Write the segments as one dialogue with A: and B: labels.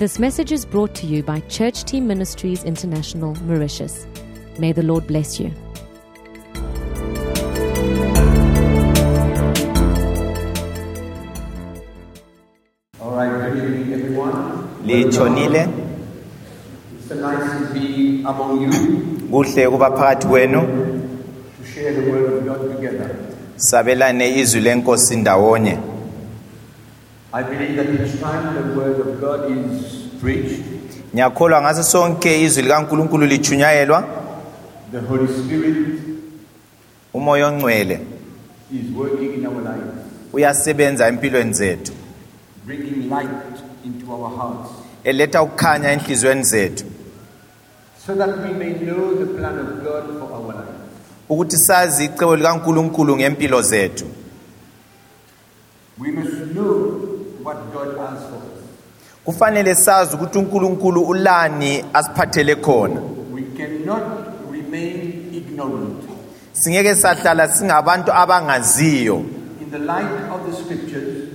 A: This message is brought to you by Church Team Ministries International, Mauritius. May the Lord bless you.
B: All right, good evening, everyone.
C: litshonile
B: It's so nice to be among you
C: kuhle kuba phakathi kwenu
B: to share the word of God together.
C: sabelane izwi lenkosi ndawonye
B: I believe that each time the word of God is preached,
C: ngiyakholwa ngaso sonke izwi likankulunkulu lichunyayelwa
B: the Holy Spirit
C: umoya ongcwele.
B: is working in our lives,
C: uyasebenza empilweni zethu.
B: bringing light into our hearts,
C: eletha ukukhanya enhliziyweni zethu.
B: So that we may know the plan of God for our lives.
C: ukuthi sazi icebo likankulunkulu ngempilo zethu.
B: We must know what God has for us.
C: Kufanele sazi ukuthi unkulunkulu ulani asiphathele khona
B: We cannot remain ignorant.
C: singeke sahlala singabantu abangaziyo
B: In the light of the scriptures,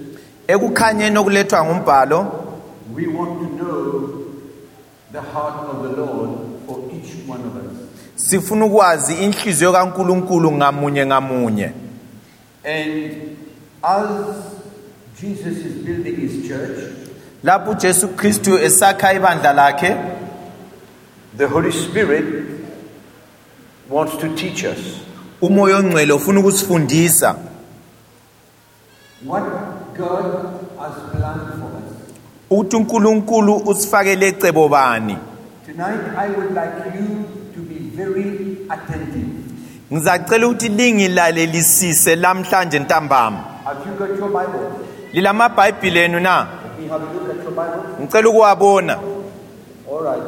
C: ekukhanyeni okulethwa ngumbhalo
B: we want to know the heart of the Lord for each one of us.
C: sifuna ukwazi inhliziyo kankulunkulu ngamunye ngamunye
B: And as Jesus is building his church,
C: lapho ujesu kristu esakha ibandla lakhe
B: the Holy Spirit wants to teach us
C: umoya ongcwele ufuna ukusifundisa
B: what God has planned for us.
C: ukuthi unkulunkulu usifakele ecebo bani
B: Tonight, I would like you to be very attentive.
C: ngizacela ukuthi lingilalelisise lamhlanje ntambama
B: Have you got your Bible?
C: lilamabhayibhili enu na
B: Me have a look at your Bible.
C: ngicela ukuwabona
B: All right.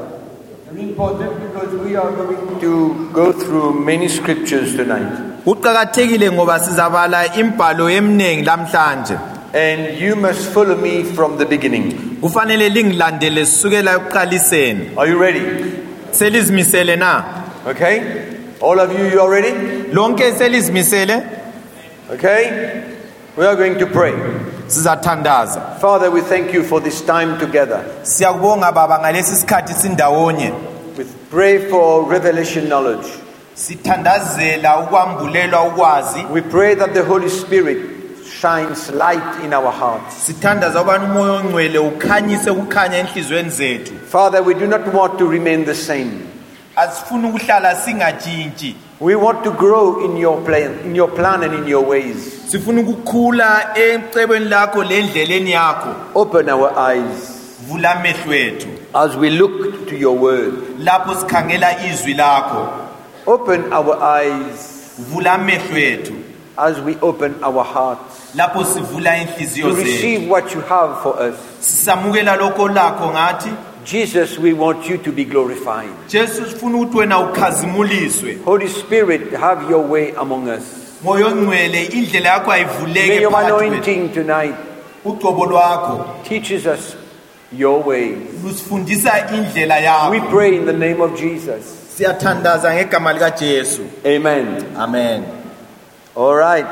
B: Very important because we are going to go through many scriptures tonight.
C: kuqakathekile ngoba sizabala imbhalo eminingi lamhlanje
B: And you must follow me from the beginning.
C: kufanele lingilandele sisukela ekuqaliseni
B: Are you ready?
C: selizimisele na
B: Okay? All of you, you are ready?
C: lonke selizimisele
B: Okay? We are going to pray.
C: Sizathandaza
B: Father, we thank you for this time together.
C: siyakubonga baba ngalesi sikhathi sindawonye
B: We pray for revelation knowledge.
C: sithandazela ukwambulelwa ukwazi
B: We pray that the Holy Spirit shines light in our hearts.
C: sithandaza ukubana umoya ongcwele ukhanyise ukukhanya enhliziyweni zethu
B: Father, we do not want to remain the same.
C: Asifuni ukuhlala singatshintshi
B: We want to grow in your plan, in your plan and in your ways.
C: sifuna ukukhula ecebweni lakho lendleleni yakho
B: Open our eyes
C: vula amehlo ethu
B: as we look to your word.
C: lapho sikhangela izwi lakho
B: Open our eyes
C: vula amehlo ethu
B: as we open our hearts
C: lapho sivula inhliziyo
B: to
C: zethu
B: receive what you have for us.
C: sisamukela lokho lakho ngathi
B: Jesus, we want you to be glorified.
C: jesu sifuna ukuthi wena ukhazimuliswe
B: Holy Spirit, have your way among us.
C: moya ongcwele indlela yakho
B: May
C: ayivuleke
B: your
C: phakathi
B: anointing tonight
C: ugcobo lwakho
B: teaches us your ways.
C: lusifundisa indlela
B: We
C: yakho
B: pray in the name of Jesus.
C: siyathandaza ngegama likajesu
B: Amen.
C: amen
B: All right.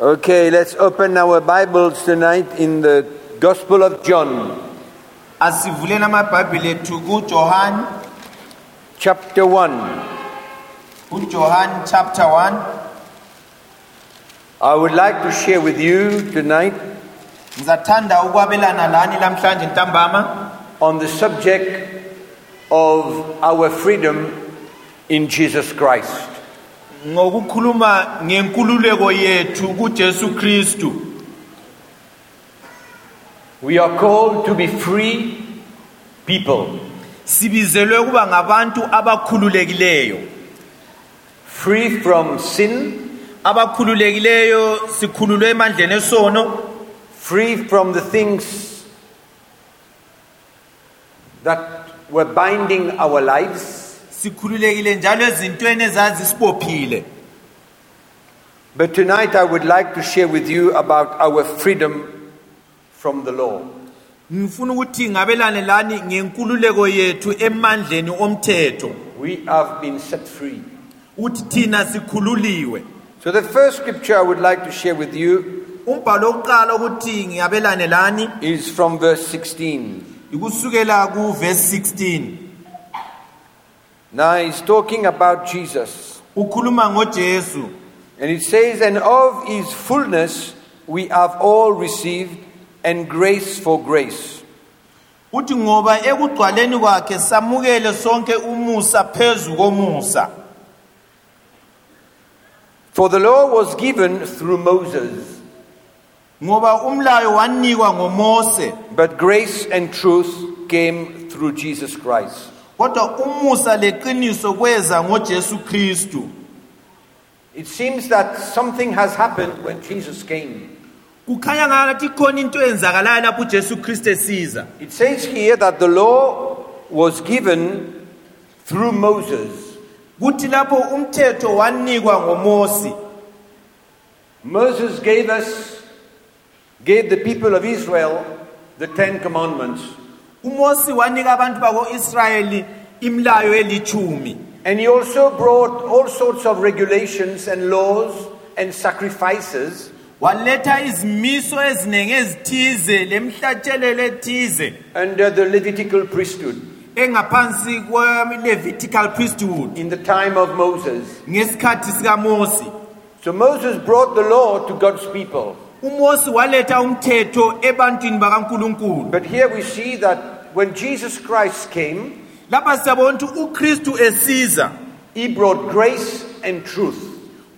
B: Okay, let's open our Bibles tonight in the Gospel of John,
C: asivuleni amabhayibhile ethu kujohani
B: chapter 1.
C: ujohani chapter 1
B: I would like to share with you tonight
C: ngizathanda ukwabelana lani lamhlanje ntambama
B: on the subject of our freedom in Jesus Christ.
C: ngokukhuluma ngenkululeko yethu kujesu kristu
B: We are called to be free people,
C: sibizelwe ukuba ngabantu abakhululekileyo.
B: Free from sin,
C: abakhululekileyo sikhululwe emandleni esono.
B: Free from the things that were binding our lives.
C: sikhululekile njalo ezintweni ezazisibophile
B: But tonight I would like to share with you about our freedom from the law.
C: ngifuna ukuthi ngabelane lani ngenkululeko yethu emandleni omthetho
B: We have been set free.
C: uthi thina sikhululiwe
B: So the first scripture I would like to share with you
C: umbhalo wokuqala ukuthi ngiyabelane lani
B: is from verse 16.
C: ikusukela kuverse 16
B: Now he's talking about Jesus.
C: ukhuluma ngojesu
B: And it says, And of his fullness we have all received, and grace for grace.
C: uthi ngoba ekugcwaleni kwakhe samukele sonke umusa phezu komusa
B: For the law was given through Moses,
C: ngoba umlayo wanikwa ngomose
B: but grace and truth came through Jesus Christ.
C: kodwa umusa leqiniso kweza ngojesu kristu
B: It seems that something has happened when Jesus came.
C: Kukhanya ngathi khona into eyenzakalayo lapho ujesu kristu esiza.
B: It says here that the law was given through Moses,
C: kuthi lapho umthetho wanikwa ngomosi.
B: Moses gave us, gave the people of Israel the Ten Commandments.
C: umosi wanika abantu bako-israyeli imlayo elithumi
B: And he also brought all sorts of regulations and laws and sacrifices
C: waletha izimiso eziningi ezithize lemhlatshelelo ethize
B: under the Levitical priesthood
C: engaphansi kwe-levitical priesthood
B: in the time of Moses.
C: ngesikhathi sikamosi
B: So Moses brought the law to God's people.
C: umosi waletha umthetho ebantwini bakankulunkulu
B: But here we see that when Jesus Christ came,
C: lapha siyabona ukuthi ukristu esiza
B: he brought grace and truth.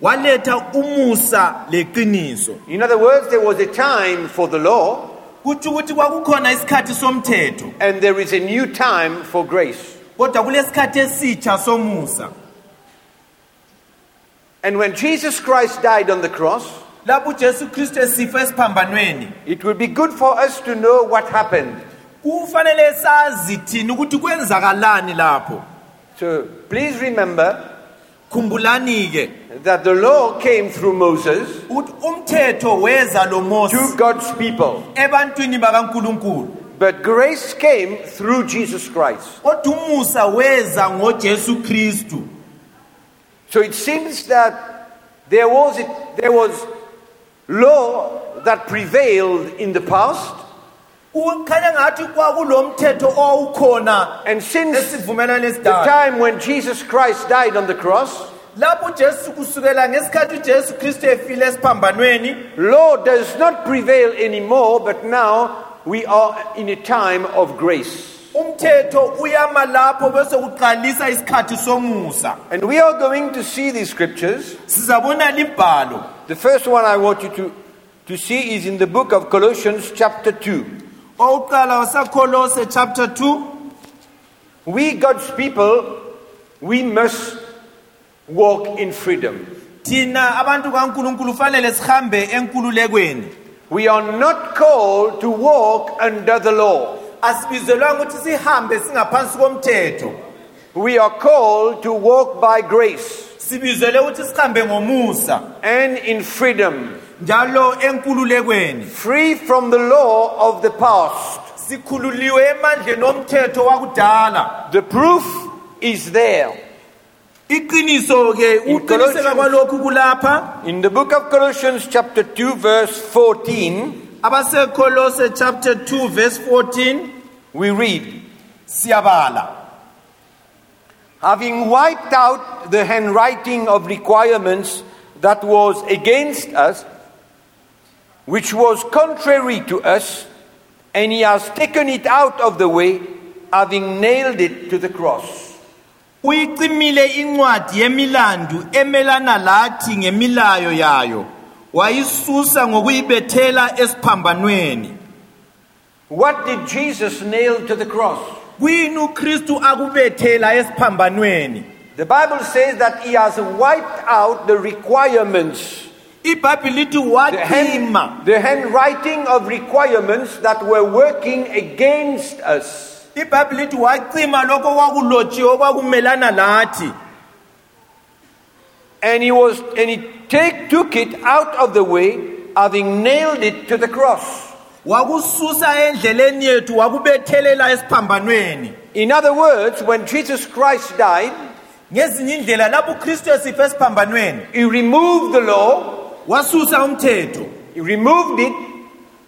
C: Waletha umusa leqiniso
B: In other words, there was a time for the law,
C: kutsho ukuthi kwakukhona isikhathi somthetho
B: and there is a new time for grace.
C: kodwa kulesikhathi esitsha somusa
B: And when Jesus Christ died on the cross,
C: lapho ujesu kristu esifa esiphambanweni
B: it would be good for us to know what happened.
C: kufanele sazi thina ukuthi kwenzakalani lapho
B: So please remember
C: khumbulani-ke.
B: That the law came through Moses
C: ukuthi umthetho weza lo mosi
B: to God's people,
C: ebantwini bakankulunkulu.
B: But grace came through Jesus Christ.
C: kodwa umusa weza ngojesu kristu.
B: So it seems that there was, there was law that prevailed in the past,
C: kukhanya ngathi kwakulo owawukhona
B: and since the
C: esidala
B: time when Jesus Christ died on the cross,
C: lapho ujesu kusukela ngesikhathi ujesu kristu efile esiphambanweni
B: law does not prevail anymore, but now we are in a time of grace.
C: umthetho uyama lapho bese kuqalisa isikhathi somusa
B: And we are going to see these scriptures.
C: sizabona
B: The first one I want you to, to see is in the book of Colossians, chapter 2.
C: Chapter 2
B: We, God's people, we must walk in freedom.
C: thina abantu kankulunkulu fanele sihambe enkululekweni.
B: We are not called to walk under the law.
C: asibizelwanga ukuthi sihambe singaphansi komthetho.
B: We are called to walk by grace
C: sibizele ukuthi sihambe ngomusa.
B: and in freedom,
C: njalo enkululekweni
B: free from the law of the past.
C: sikhululiwe emandleni omthetho wakudala
B: The proof is there.
C: iqiniso ke
B: In
C: uqiniseka kwalokhu kulapha
B: In the book of Colossians, chapter 2, verse 14,
C: abasekholose chapter 2 verse 14
B: we read,
C: siyabala
B: Having wiped out the handwriting of requirements that was against us, which was contrary to us, and he has taken it out of the way, having nailed it to the cross.
C: uyicimile incwadi yemilandu emelana lathi ngemilayo yayo wayisusa ngokuyibethela esiphambanweni
B: What did Jesus nail to the cross?
C: kuyini ukristu akubethela esiphambanweni
B: The Bible says that he has wiped out the requirements,
C: ibhayibhile lithi
B: the,
C: wacima
B: hand, the handwriting of requirements that were working against us.
C: ibhayibhile lithi wacima lokho okwakulotshiwe okwakumelana lathi
B: And he was and he take, took it out of the way, having nailed it to the cross.
C: wakususa endleleni yethu wakubethelela esiphambanweni
B: In other words, when Jesus Christ died,
C: ngezinye indlela lapho ukristu esifa esiphambanweni
B: he removed the law,
C: wasusa umthetho.
B: He removed it,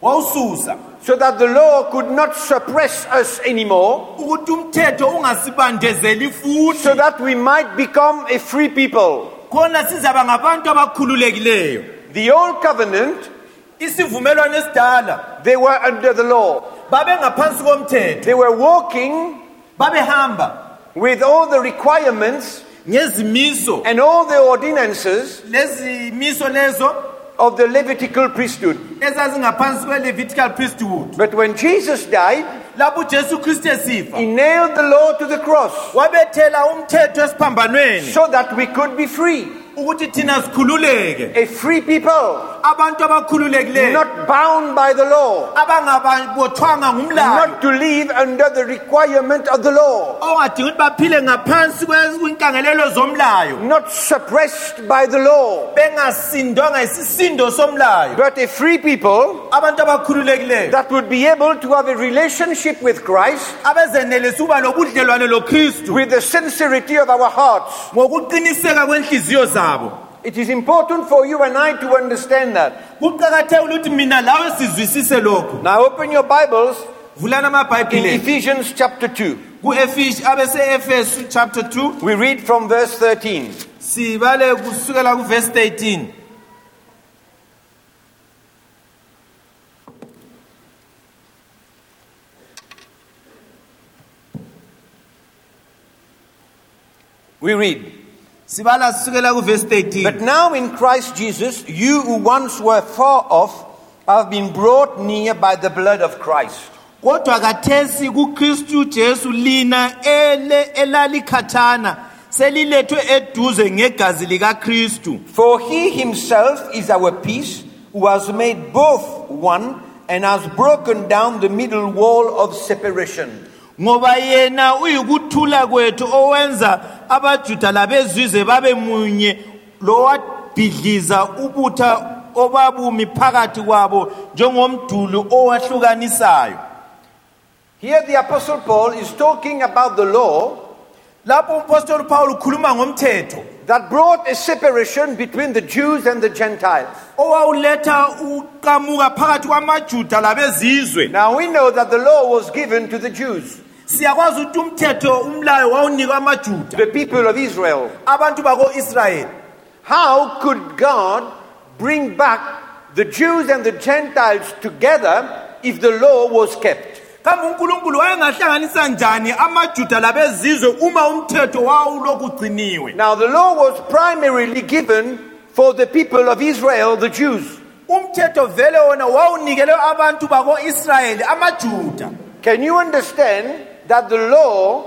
C: wawususa.
B: so that the law could not suppress us anymore,
C: ukuthi umthetho ungasibandezeli futhi.
B: so that we might become a free people.
C: khona sizaba ngabantu abakhululekileyo.
B: The old covenant,
C: isivumelwano esidala.
B: they were under the law.
C: komthetho.
B: They were walking
C: babehamba
B: with all the requirements
C: ngezimiso
B: and all the ordinances
C: lezimiso lezo
B: of the Levitical priesthood.
C: ezazingaphansi kwe-levitical priesthood
B: But when Jesus died,
C: lapho ujesu kristu esifa
B: he nailed the law to the cross
C: wabethela umthetho esiphambanweni
B: so that we could be free.
C: Ukuthi thina sikhululeke.
B: A free people,
C: abantu abakhululekileyo.
B: not bound by the law,
C: abangabothwanga ngumlayo.
B: not to live under the requirement of the law,
C: ukuthi baphile ngaphansi kwinkangelelo zomlayo.
B: not suppressed by the law,
C: bengasindwanga isisindo somlayo.
B: But a free people
C: abantu abakhululekileyo.
B: that would be able to have a relationship with Christ
C: abezenelisa ukuba lokristu.
B: with the sincerity of our hearts.
C: ngokuqiniseka kwenhliziyo zabo
B: It is important for you and I to understand that.
C: kuqakathekile ukuthi mina lawe sizwisise lokhu
B: Now open your Bibles
C: vulani
B: in
C: amabhayibhile
B: Ephesians chapter 2.
C: ku-efesu abese-efesu chapter 2
B: We read from verse 13.
C: sibale kusukela kuvesi 13
B: We read,
C: sibala sisukela kuvesi 13
B: But now in Christ Jesus, you who once were far off have been brought near by the blood of Christ.
C: kodwa kathesi kukristu jesu lina ele elalikhathana selilethwe eduze ngegazi likakristu
B: For he himself is our peace, who has made both one and has broken down the middle wall of separation.
C: Ngoba yena uyikuthula kwethu owenza abajuda labezizwe babe munye. Lowabhidliza ubutha obabumi phakathi kwabo njengomduli owahlukanisayo.
B: Here the Apostle Paul is talking about the law
C: lapho umpostoli upawulo ukhuluma ngomthetho
B: that brought a separation between the Jews and the Gentiles.
C: owawuletha uqamuka phakathi kwamajuda labezizwe.
B: Now we know that the law was given to the Jews,
C: siyakwazi ukuthi umthetho umlayo wawunikwa amajuda
B: the people of Israel.
C: abantu bako-israyeli
B: How could God bring back the Jews and the Gentiles together if the law was kept?
C: kambe unkulunkulu wayengahlanganisa njani amajuda labezizwe uma umthetho wawulokhu ugciniwe
B: Now, the law was primarily given for the people of Israel, the Jews.
C: umthetho vele wona wawunikelwe abantu bako-israyeli amajuda
B: Can you understand that the law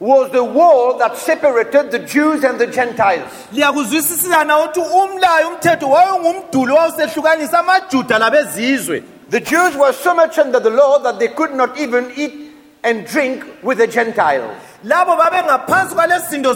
B: was the wall that separated the Jews and the Gentiles?
C: liyakuzwisisana ukuthi umlayo umthetho wayengumduli wawusehlukanisa amajuda labezizwe
B: The Jews were so much under the law that they could not even eat and drink with the Gentiles.
C: labo babengaphansi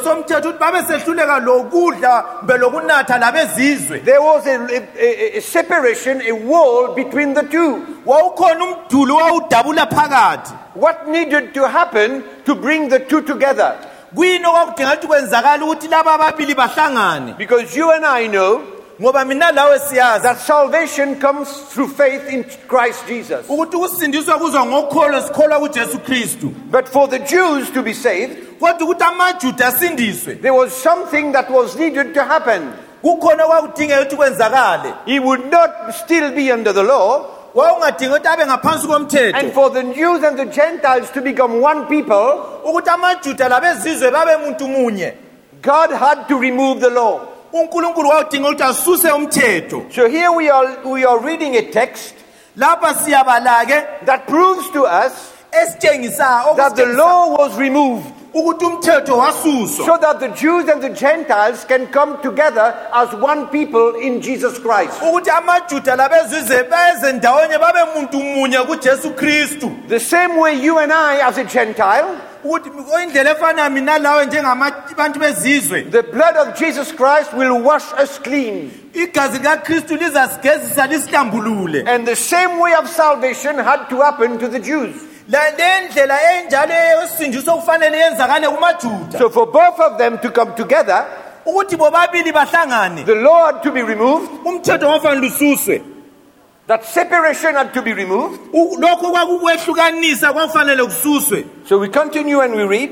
C: somthetho ukuthi babesehluleka lokudla kumbe lokunatha labezizwe
B: There was a, a- a- a separation, a wall between the two.
C: wawukhona umduli wawudabula phakathi
B: What needed to happen to bring the two together?
C: kuyini okwakudinga ukuthi ukuthi laba ababili bahlangane
B: Because you and I know
C: ngoba mina lawe siyazi
B: that salvation comes through faith in Christ Jesus.
C: ukuthi ukusindiswa kuzwa ngokholo sikholwa kujesu kristu
B: But for the Jews to be saved,
C: kodwa ukuthi amajuda asindiswe
B: there was something that was needed to happen.
C: kukhona okwakudingeka ukuthi kwenzakale
B: He would not still be under the law,
C: wawungadinga ukuthi abe ngaphansi
B: and
C: komthetho
B: for the Jews and the Gentiles to become one people,
C: ukuthi amajuda labezizwe babe muntu munye
B: God had to remove the law.
C: Unkulunkulu ukuthi asuse umthetho.
B: So here we are, we are reading a text
C: lapha siyabala-ke
B: that proves to us that the law was removed
C: ukuthi umthetho wasuswa
B: so that the Jews and the Gentiles can come together as one people in Jesus Christ.
C: ukuthi amajuda labezizwe beze ndawonye babe muntu munye kujesu kristu
B: The same way you and I, as a Gentile,
C: ukuthi indlela efanayo mina lawe njengabantu bezizwe
B: the blood of Jesus Christ will wash us clean.
C: igazi likakristu lizasigezisa lisihlambulule
B: And the same way of salvation had to happen to the Jews.
C: La- le ndlela enjalo yosindiso kufanele yenzakale kumajuda
B: So for both of them to come together,
C: ukuthi bobabili bahlangane
B: the law had to be removed,
C: umthetho wafanele ususwe
B: That separation had to be removed.
C: U- lokho kwakukwehlukanisa kwakufanele kususwe
B: So we continue and we read.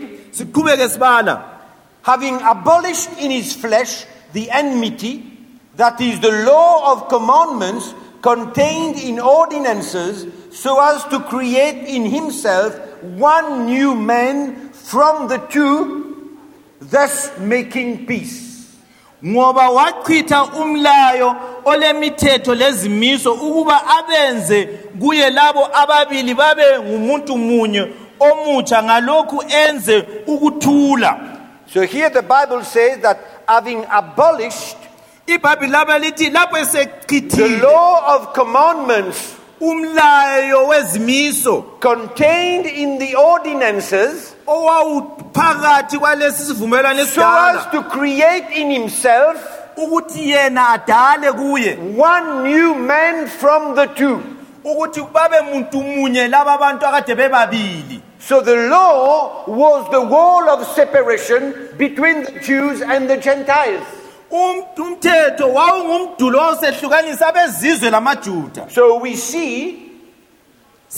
B: having abolished in his flesh the enmity, that is the law of commandments contained in ordinances, so as to create in himself one new man from the two, thus making peace.
C: ngoba wachitha umlayo olemithetho lezimiso ukuba abenze kuye labo ababili babe ngumuntu munye omutsha ngalokhu enze ukuthula
B: So here the Bible says that having abolished
C: ibhayibhili laba lithi lapho
B: the law of commandments
C: umlayo wezimiso
B: contained in the ordinances,
C: owawuphakathi kwalesi sivumelwano
B: so as to create in himself
C: ukuthi yena adale kuye
B: one new man from the two.
C: ukuthi babe muntu munye laba abantu akade bebabili
B: So the law was the wall of separation between the Jews and the Gentiles.
C: Um- umthetho wawungumdulo owawusehlukanisa abezizwe lamajuda.
B: So we see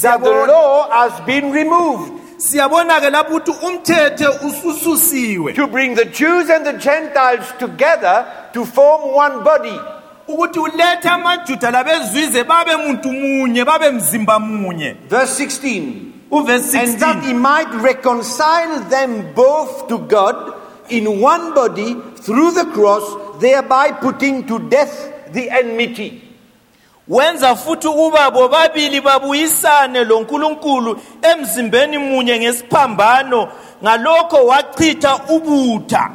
B: that the
C: Siyabona-
B: law has been removed
C: siyabona-ke lapho ukuthi umthetho usususiwe.
B: to bring the Jews and the Gentiles together to form one body.
C: ukuthi ulethe amajuda labezizwe babe muntu munye babe mzimba munye.
B: Verse 16.
C: uvesi
B: And that
C: 16
B: he might reconcile them both to God in one body through the cross, thereby putting to death the enmity.
C: wenza futhi ukuba bobabili babuyisane lonkulunkulu emzimbeni munye ngesiphambano ngalokho wachitha ubutha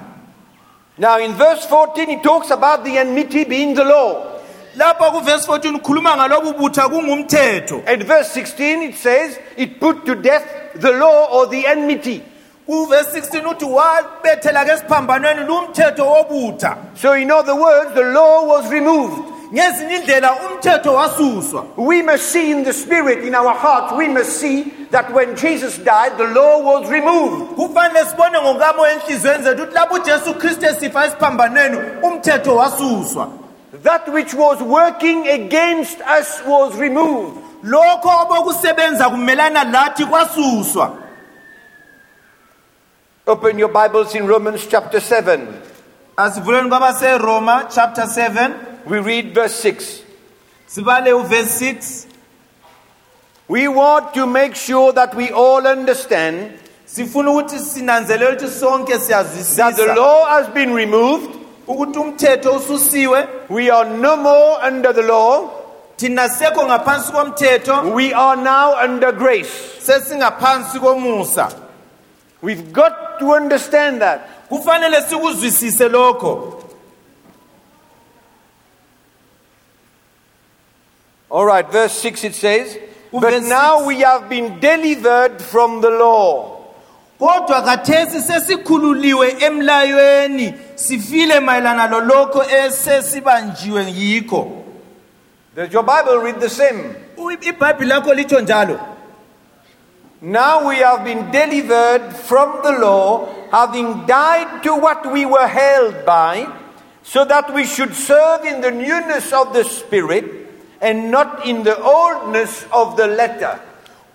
B: Now, in verse 14, he talks about the enmity being the law.
C: lapha kuvesi 14 ukhuluma ngalobu butha kungumthetho
B: And verse 16, it says, it put to death the law or the enmity.
C: Kuvesi 16 uthi wabethela ke esiphambanweni lumthetho wobutha
B: So, in other words, the law was removed.
C: ngezinye indlela umthetho wasuswa
B: We must see in the spirit, in our hearts, we must see that when Jesus died, the law was removed.
C: kufanele sibone ngokamoya enhliziyweni zethu ukuthi lapho ujesu kristu esifa esiphambanweni umthetho wasuswa
B: That which was working against us was removed.
C: lokho obokusebenza kumelana lathi kwasuswa
B: Open your Bibles in Romans chapter 7.
C: As asivuleni kwabaseroma chapter 7
B: We read verse 6.
C: sibale uvesi 6
B: We want to make sure that we all understand
C: sifuna ukuthi sinanzelele ukuthi sonke
B: that the
C: siyazwisisa
B: law has been removed.
C: ukuthi umthetho ususiwe
B: We are no more under the law.
C: thina sekho ngaphansi komthetho
B: We are now under grace.
C: sesingaphansi komusa
B: We've got to understand that.
C: kufanele sikuzwisise lokho
B: All right, verse 6 it says, But now we have been delivered from the law.
C: kodwa khathesi sesikhululiwe emlayweni sifile mayelana lolokho esesibanjiwe yikho
B: Does your Bible read the same?
C: U- lakho litsho njalo
B: Now we have been delivered from the law, having died to what we were held by, so that we should serve in the newness of the Spirit and not in the oldness of the letter.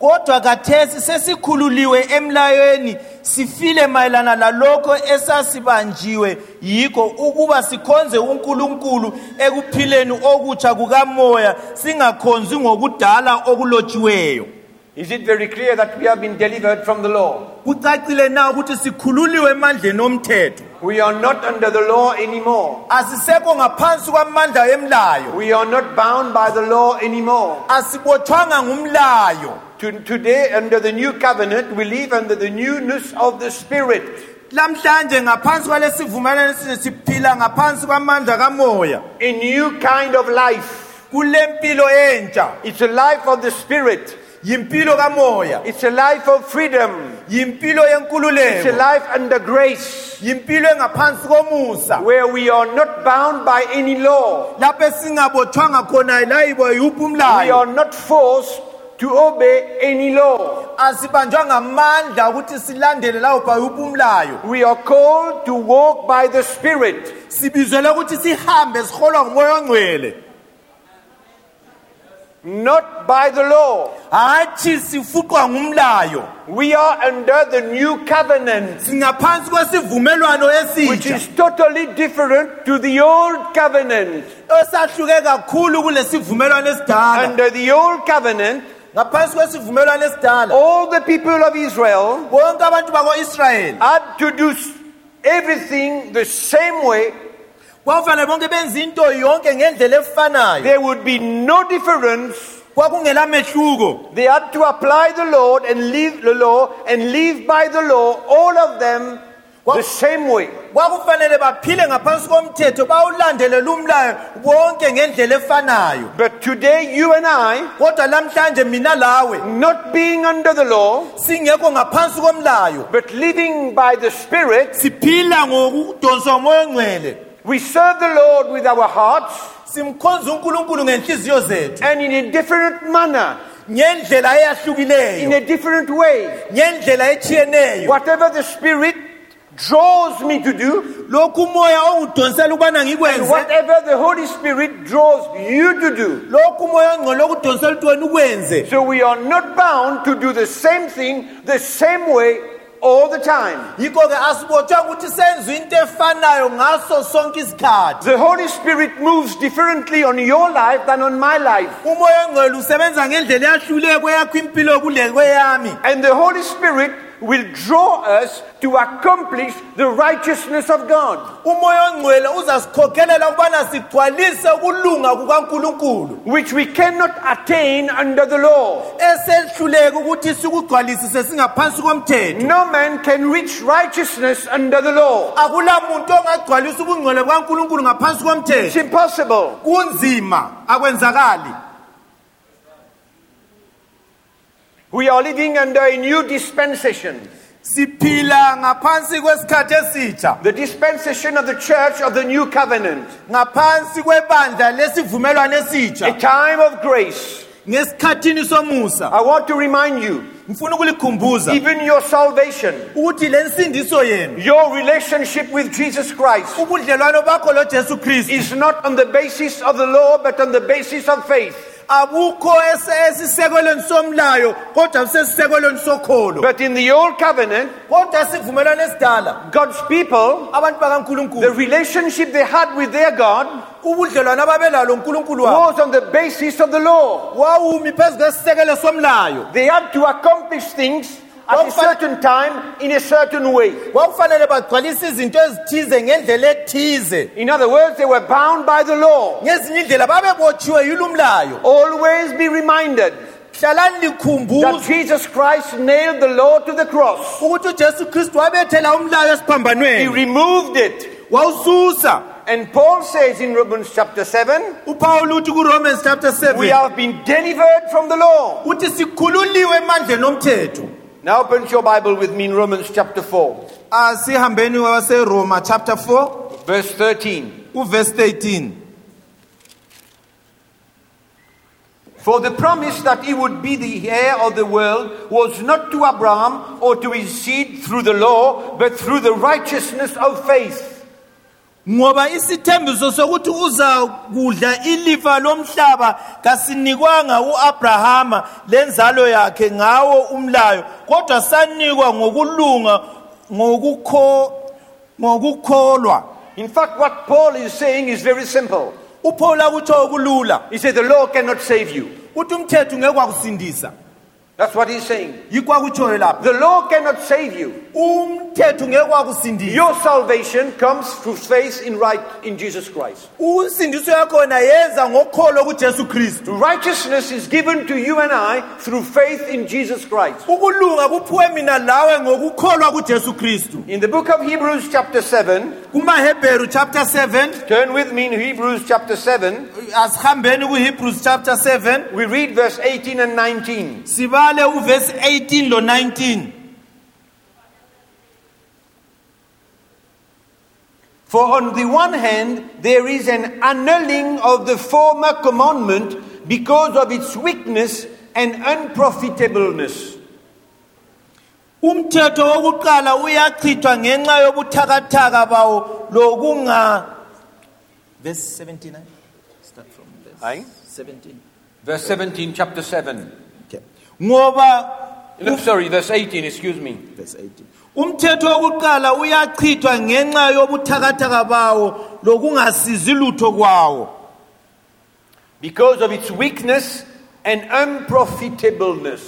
C: kodwa khathesi sesikhululiwe emlayweni sifile mayelana lalokho esasibanjiwe yikho ukuba sikhonze unkulunkulu ekuphileni okutsha kukamoya singakhonzi ngokudala okulotshiweyo
B: Is it very clear that we have been delivered from the law?
C: kucacile na ukuthi sikhululiwe emandleni omthetho
B: We are not under the law anymore.
C: asisekho ngaphansi kwamandla emlayo
B: We are not bound by the law anymore.
C: asibotshwanga ngumlayo
B: To- Today, under the new covenant, we live under the newness of the Spirit.
C: lamhlanje ngaphansi kwalesivumelwano esinye siphila ngaphansi kwamandla kamoya
B: A new kind of life.
C: kulempilo entsha
B: It's a life of the Spirit.
C: Yimpilo kamoya
B: It's a life of freedom.
C: yimpilo
B: It's a life under grace
C: yimpilo engaphansi komusa
B: where we are not bound by any law.
C: lapho esingabotshwanga khona layibo yuphi
B: We are not forced to obey any law.
C: asibanjwa ngamandla ukuthi silandele lawo bha umlayo
B: We are called to walk by the Spirit.
C: sibizwele ukuthi sihambe siholwa ngumoya ongcwele
B: not by the law.
C: hatshi sifuqwa ngumlayo
B: We are under the new covenant,
C: singaphansi kwesivumelwano
B: which is totally different to the old covenant.
C: esahluke kakhulu kulesi esidala
B: Under the old covenant,
C: ngaphansi kwesivumelwano esidala
B: all the people of Israel
C: bonke abantu bako-israyeli
B: had to do everything the same way. There would be no difference.
C: kwakungela mehluko
B: They had to apply the law and live the law and live by the law, all of them the same way.
C: kwakufanele baphile ngaphansi komthetho bawulandelele umlayo bonke ngendlela efanayo.
B: But today, you and I,
C: kodwa lamhlanje mina lawe
B: not being under the law,
C: singekho ngaphansi komlayo.
B: but living by the Spirit,
C: siphila ngokudonswa ngumoya ongcwele
B: we serve the Lord with our hearts
C: simkhonza unkulunkulu ngenhliziyo zethu
B: and in a different manner,
C: ngendlela
B: in a different way.
C: ngendlela
B: Whatever the Spirit draws me to do,
C: lokhu umoya ongidonsela ukubana
B: and
C: ngikwenze
B: whatever the Holy Spirit draws you to do.
C: lokhu umoya ongcwele okudonsela ukuthi wena ukwenze
B: So we are not bound to do the same thing the same way all the time.
C: yikho-ke asibotshwanga ukuthi senze into efanayo ngaso sonke isikhathi
B: The Holy Spirit moves differently on your life than on my life.
C: umoya ongcwele usebenza ngendlela eyahlukileyo kweyakho impilo kule kweyami
B: And the Holy Spirit will draw us to accomplish the righteousness of God.
C: umoya ongcwele uzasikhokhelela ukubana sigcwalise ukulunga kukankulunkulu
B: which we cannot attain under the law.
C: esehluleka ukuthi sikugcwalisise singaphansi komthetho
B: No man can reach righteousness under the law.
C: akula muntu ongagcwalisa ubungcwele bukankulunkulu ngaphansi
B: It's impossible. We are living under a new dispensation.
C: siphila ngaphansi kwesikhathi esitsha
B: The dispensation of the church of the new covenant.
C: ngaphansi kwebandla lesivumelwano
B: A
C: esitsha
B: time of grace.
C: ngesikhathini somusa
B: I want to remind you,
C: ngifuna ukulikhumbuza.
B: Even your salvation,
C: ukuthi le nsindiso yenu.
B: Your relationship with Jesus Christ
C: ubudlelwano bakho lojesu kristu.
B: is not on the basis of the law, but on the basis of faith.
C: abukho ese- esisekelweni somlayo kodwa busesisekelweni sokholo.
B: But in the old covenant,
C: kodwa sivumelwano esidala.
B: God's people,
C: abantu
B: the relationship they had with their God
C: ubudlelwano ababelalo unkulunkulu wabo.
B: was on the basis of the law.
C: wawumi phezu kwesisekelo somlayo.
B: They had to accomplish things at a certain time in a certain way.
C: kwakufanele bagcwalise izinto ezithize ngendlela ethize
B: In other words, they were bound by the law.
C: ngezinye indlela babebotshiwe yilo
B: Always be reminded
C: hlalani
B: that
C: likhumbuza
B: Jesus Christ nailed the law to the cross.
C: ukuthi ujesu kristu wabethela umlayo
B: He removed it.
C: wawususa
B: And Paul says in Romans chapter 7,
C: upawulo uthi kuromans chapter
B: we have been delivered from the law.
C: uthi sikhululiwe emandleni omthetho
B: Now open your Bible with me in Romans chapter 4, ah,
C: asihambeni waseroma chapter 4
B: verse 13.
C: uverse 13
B: For the promise that he would be the heir of the world was not to Abraham or to his seed through the law, but through the righteousness of faith.
C: Ngoba isithembiso sokuthi uza kudla ilifa lomhlaba kasinikwanga u-abrahama lenzalo yakhe ngawo umlayo kodwa sanikwa ngokulunga ngokukho ngokukholwa
B: In fact, what Paul is saying is very simple.
C: upawulo akutsho okulula
B: He said, The law cannot save you.
C: uthi umthetho ngeke wakusindisa
B: That's what he's saying.
C: yikho akutshoyo lapha
B: The law cannot save you.
C: umthetho ngeke wakusindisa
B: Your salvation comes through faith in right in Jesus Christ.
C: unsindiso yakhona yenza ngokukholo kujesu kristu
B: Righteousness is given to you and I through faith in Jesus Christ.
C: ukulunga kuphiwe mina lawe ngokukholwa kujesu kristu
B: In the book of Hebrews, chapter 7,
C: kumahebheru chapter 7
B: turn with me in Hebrews, chapter 7.
C: asihambeni kuhebrews chapter 7
B: We read verse 18 and 19.
C: Sibale uvesi 18 lo 19
B: For on the one hand, there is an annulling of the former commandment because of its weakness and unprofitableness.
C: umthetho wokuqala uyachithwa ngenxa yobuthakathaka bawo lokunga verse 79 start from verse 17
B: Verse 17, chapter 7.
C: Ngoba
B: No, sorry, verse 18, excuse me.
C: verse 18 umthetho wokuqala uyachithwa ngenxa yobuthakathaka bawo lokungasizi lutho kwawo
B: Because of its weakness and unprofitableness.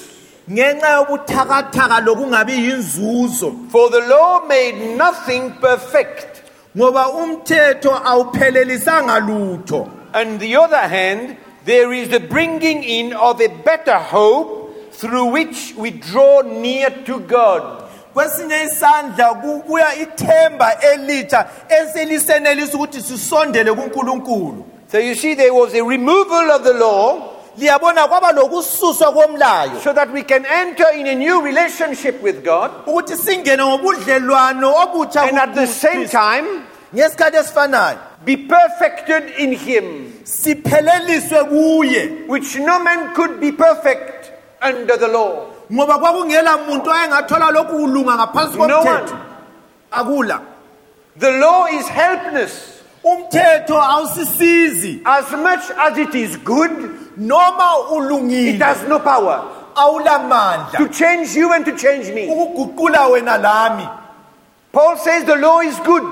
C: ngenxa yobuthakathaka lokungabi yinzuzo
B: For the law made nothing perfect.
C: ngoba umthetho awuphelelisanga lutho
B: On the other hand, there is the bringing in of a better hope through which we draw near to God.
C: kwesinye isandla kubuya ithemba elitsha eselisenelisa ukuthi sisondele kuNkulunkulu.
B: So you see, there was a removal of the law
C: liyabona kwaba lokususwa komlayo.
B: so that we can enter in a new relationship with God.
C: ukuthi singene ngobudlelwano obutsha
B: And at the same time,
C: ngesikhathi esifanayo
B: be perfected in Him,
C: sipheleliswe kuye.
B: Which no man could be perfect under the law.
C: ngoba kwakungela muntu ayengathola lokhu kulunga ngaphansi
B: No
C: komthetho
B: one.
C: akula
B: The law is helpless.
C: umthetho awusisizi
B: As much as it is good,
C: noma
B: it
C: ulungile
B: has no power
C: awulamandla
B: to change you and to change me.
C: ukuguqula wena lami
B: Paul says the law is good,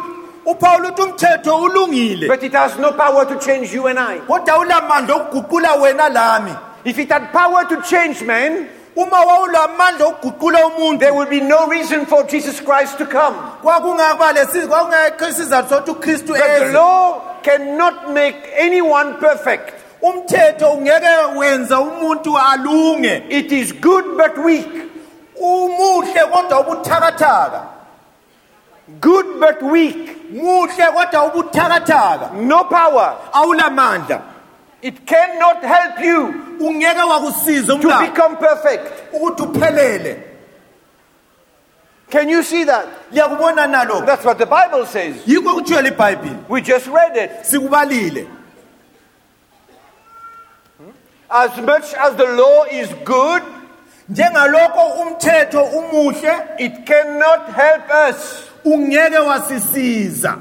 C: upawulo uthi umthetho ulungile
B: but it has no power to change you and I.
C: kodwa awulamandla okuguqula wena lami
B: If it had power to change man,
C: uma wawulamandla okuguqula umuntu
B: there would be no reason for Jesus Christ to come.
C: kwakungaba lesi kwakungekho isizathu sokuthi ukristu
B: But the
C: eze
B: law cannot make anyone perfect.
C: umthetho ungeke wenza umuntu alunge
B: It is good but weak.
C: umuhle kodwa ubuthakathaka
B: Good but weak.
C: muhle kodwa ubuthakathaka
B: No power.
C: awulamandla
B: It cannot help you
C: ungeke wakusiza
B: to become perfect.
C: ukuthi uphelele
B: Can you see that?
C: liyakubona
B: That's what the Bible says.
C: yikho kuthiwe libhayibhile
B: We just read it.
C: sikubalile
B: As much as the law is good,
C: njengalokho umthetho umuhle
B: it cannot help us.
C: ungeke wasisiza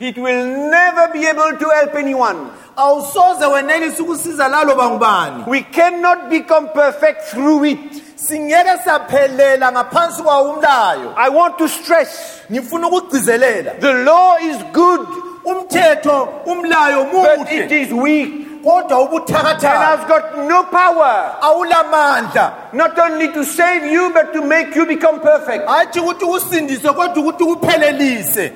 B: It will never be able to help anyone.
C: Awusoze wenelise ukusiza laloba ngubani?
B: We cannot become perfect through it.
C: singeke saphelela ngaphansi kwawo umlayo.
B: I want to stress
C: ngifuna ukugcizelela.
B: the law is good,
C: umthetho umlayo
B: but it
C: muhle
B: is weak.
C: Kodwa
B: and
C: ubuthakathaka
B: has got no power.
C: Awulamandla.
B: Not only to save you but to make you become perfect.
C: hathi ukuthi usindise kodwa ukuthi uphelelise.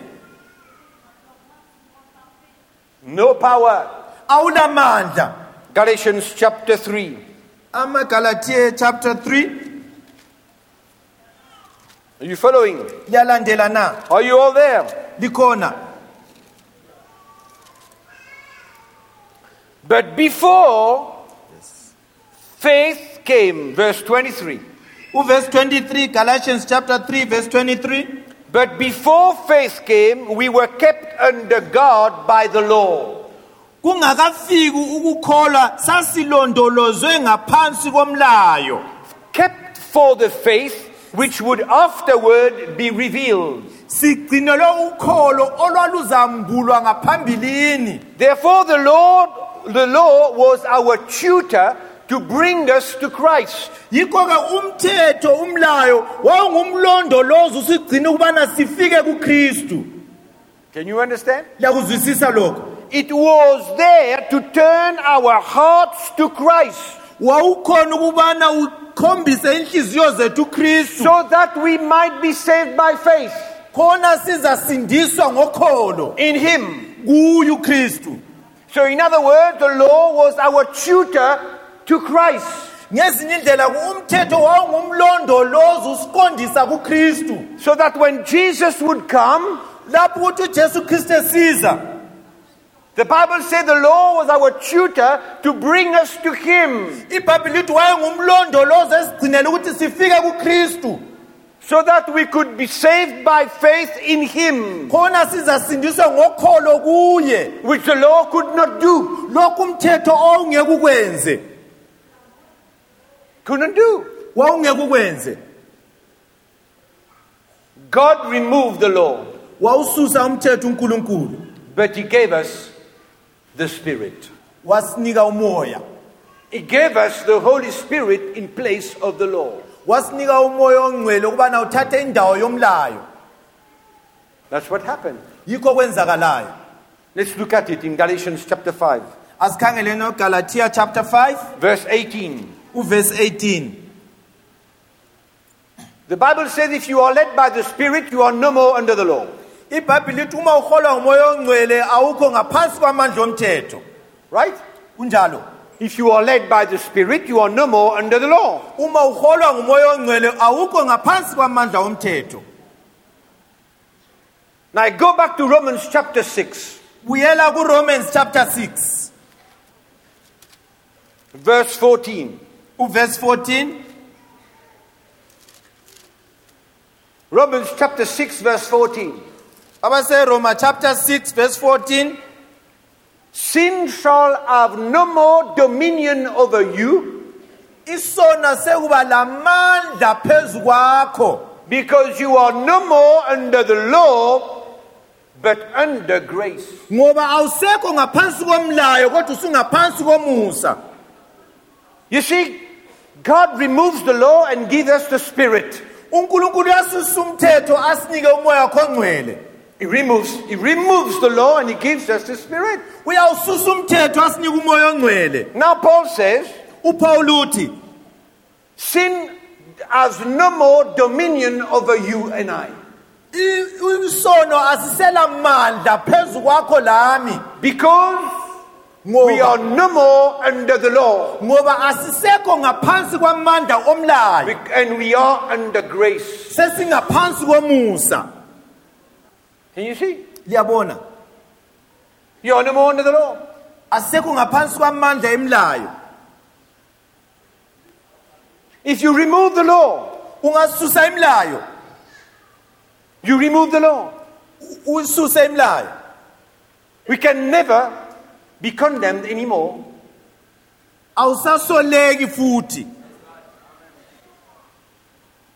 B: No power.
C: Awulamandla
B: Galatians chapter 3.
C: amagalatiya chapter 3
B: Are you following?
C: liyalandela na
B: Are you all there?
C: likhona
B: But before faith came, verse 23.
C: uverse 23 galatians chapter 3 verse 23
B: But before faith came, we were kept under God by the law.
C: Kungakafiki ukukholwa sasilondolozwe ngaphansi komlayo
B: Kept for the faith which would afterward be revealed.
C: sigcinelwe ukholo olwaluzambulwa ngaphambilini
B: Therefore, the Lord, the law was our tutor to bring us to Christ.
C: yikho-ke umthetho umlayo wawungumlondolozo usigcine ukubana sifike kukristu
B: Can you understand? It was there to turn our hearts to Christ.
C: Wawukhona ukubana ukhombise inhliziyo zethu kristu.
B: So that we might be saved by faith.
C: Khona sizasindiswa ngokholo
B: in Him.
C: kuye ukristu
B: So, in other words, the law was our tutor to Christ.
C: ngezinye indlela umthetho wawungumlondolozo usiqondisa kukristu.
B: So that when Jesus would come,
C: lapho ukuthi ujesu kristu esiza
B: the Bible said the law was our tutor to bring us to Him.
C: ibhayibhile lithi wayengumlondolozo esigcinele ukuthi sifike kukristu.
B: So that we could be saved by faith in Him,
C: khona sizasindiswa ngokholo kuye.
B: Which the law could not do.
C: lokhu umthetho owungeke ukwenze
B: Couldn't do.
C: wawungeke ukwenze
B: God removed the law,
C: wawususa umthetho unkulunkulu.
B: But He gave us the Spirit.
C: wasinika umoya
B: He gave us the Holy Spirit in place of the law.
C: wasinika umoya ongcwele ukubana uthathe indawo yomlayo
B: That's what happened.
C: yikho kwenzakalayo
B: Let's look at it in Galatians chapter 5,
C: asikhangeleni ugalatiya chapter 5
B: verse 18.
C: uverse 18
B: The Bible says if you are led by the Spirit, you are no more under the law.
C: Ibhayibhile lithi uma uholwa ngumoya ongcwele awukho ngaphansi kwamandla omthetho
B: Right?
C: kunjalo
B: If you are led by the Spirit, you are no more under the law.
C: uma uholwa ngumoya ongcwele awukho ngaphansi kwamandla omthetho
B: Now I go back to Romans chapter 6,
C: buyela kuromans chapter 6
B: verse 14.
C: uverse 14
B: Romans chapter 6, verse 14.
C: Abaseroma chapter 6 verse 14
B: Sin shall have no more dominion over you.
C: Isona sekuba lamandla phezu kwakho.
B: Because you are no more under the law but under grace.
C: ngoba awusekho ngaphansi komlayo kodwa usungaphansi komusa.
B: You see, God removes the law and gives us the Spirit.
C: unkulunkulu uyasisa umthetho asinike umoya wakho ongcwele
B: He removes, he removes the law and he gives us the Spirit.
C: uyawususa umthetho asinike umoya ongcwele
B: Now Paul says,
C: upawulo uthi
B: sin has no more dominion over you and I.
C: "I- isono asisela mandla phezu kwakho lami
B: Because we are
C: ngoba
B: no more under the law
C: ngoba asisekho ngaphansi kwamandla omlayo
B: and we are under grace.
C: sesingaphansi komusa
B: Can you see?
C: liyabona
B: You are no more under the law.
C: asisekho ngaphansi kwamandla emlayo
B: If you remove the law,
C: ungasusa imlayo
B: you remove the law.
C: ususe imlayo
B: We can never be condemned anymore
C: awusasoleki futhi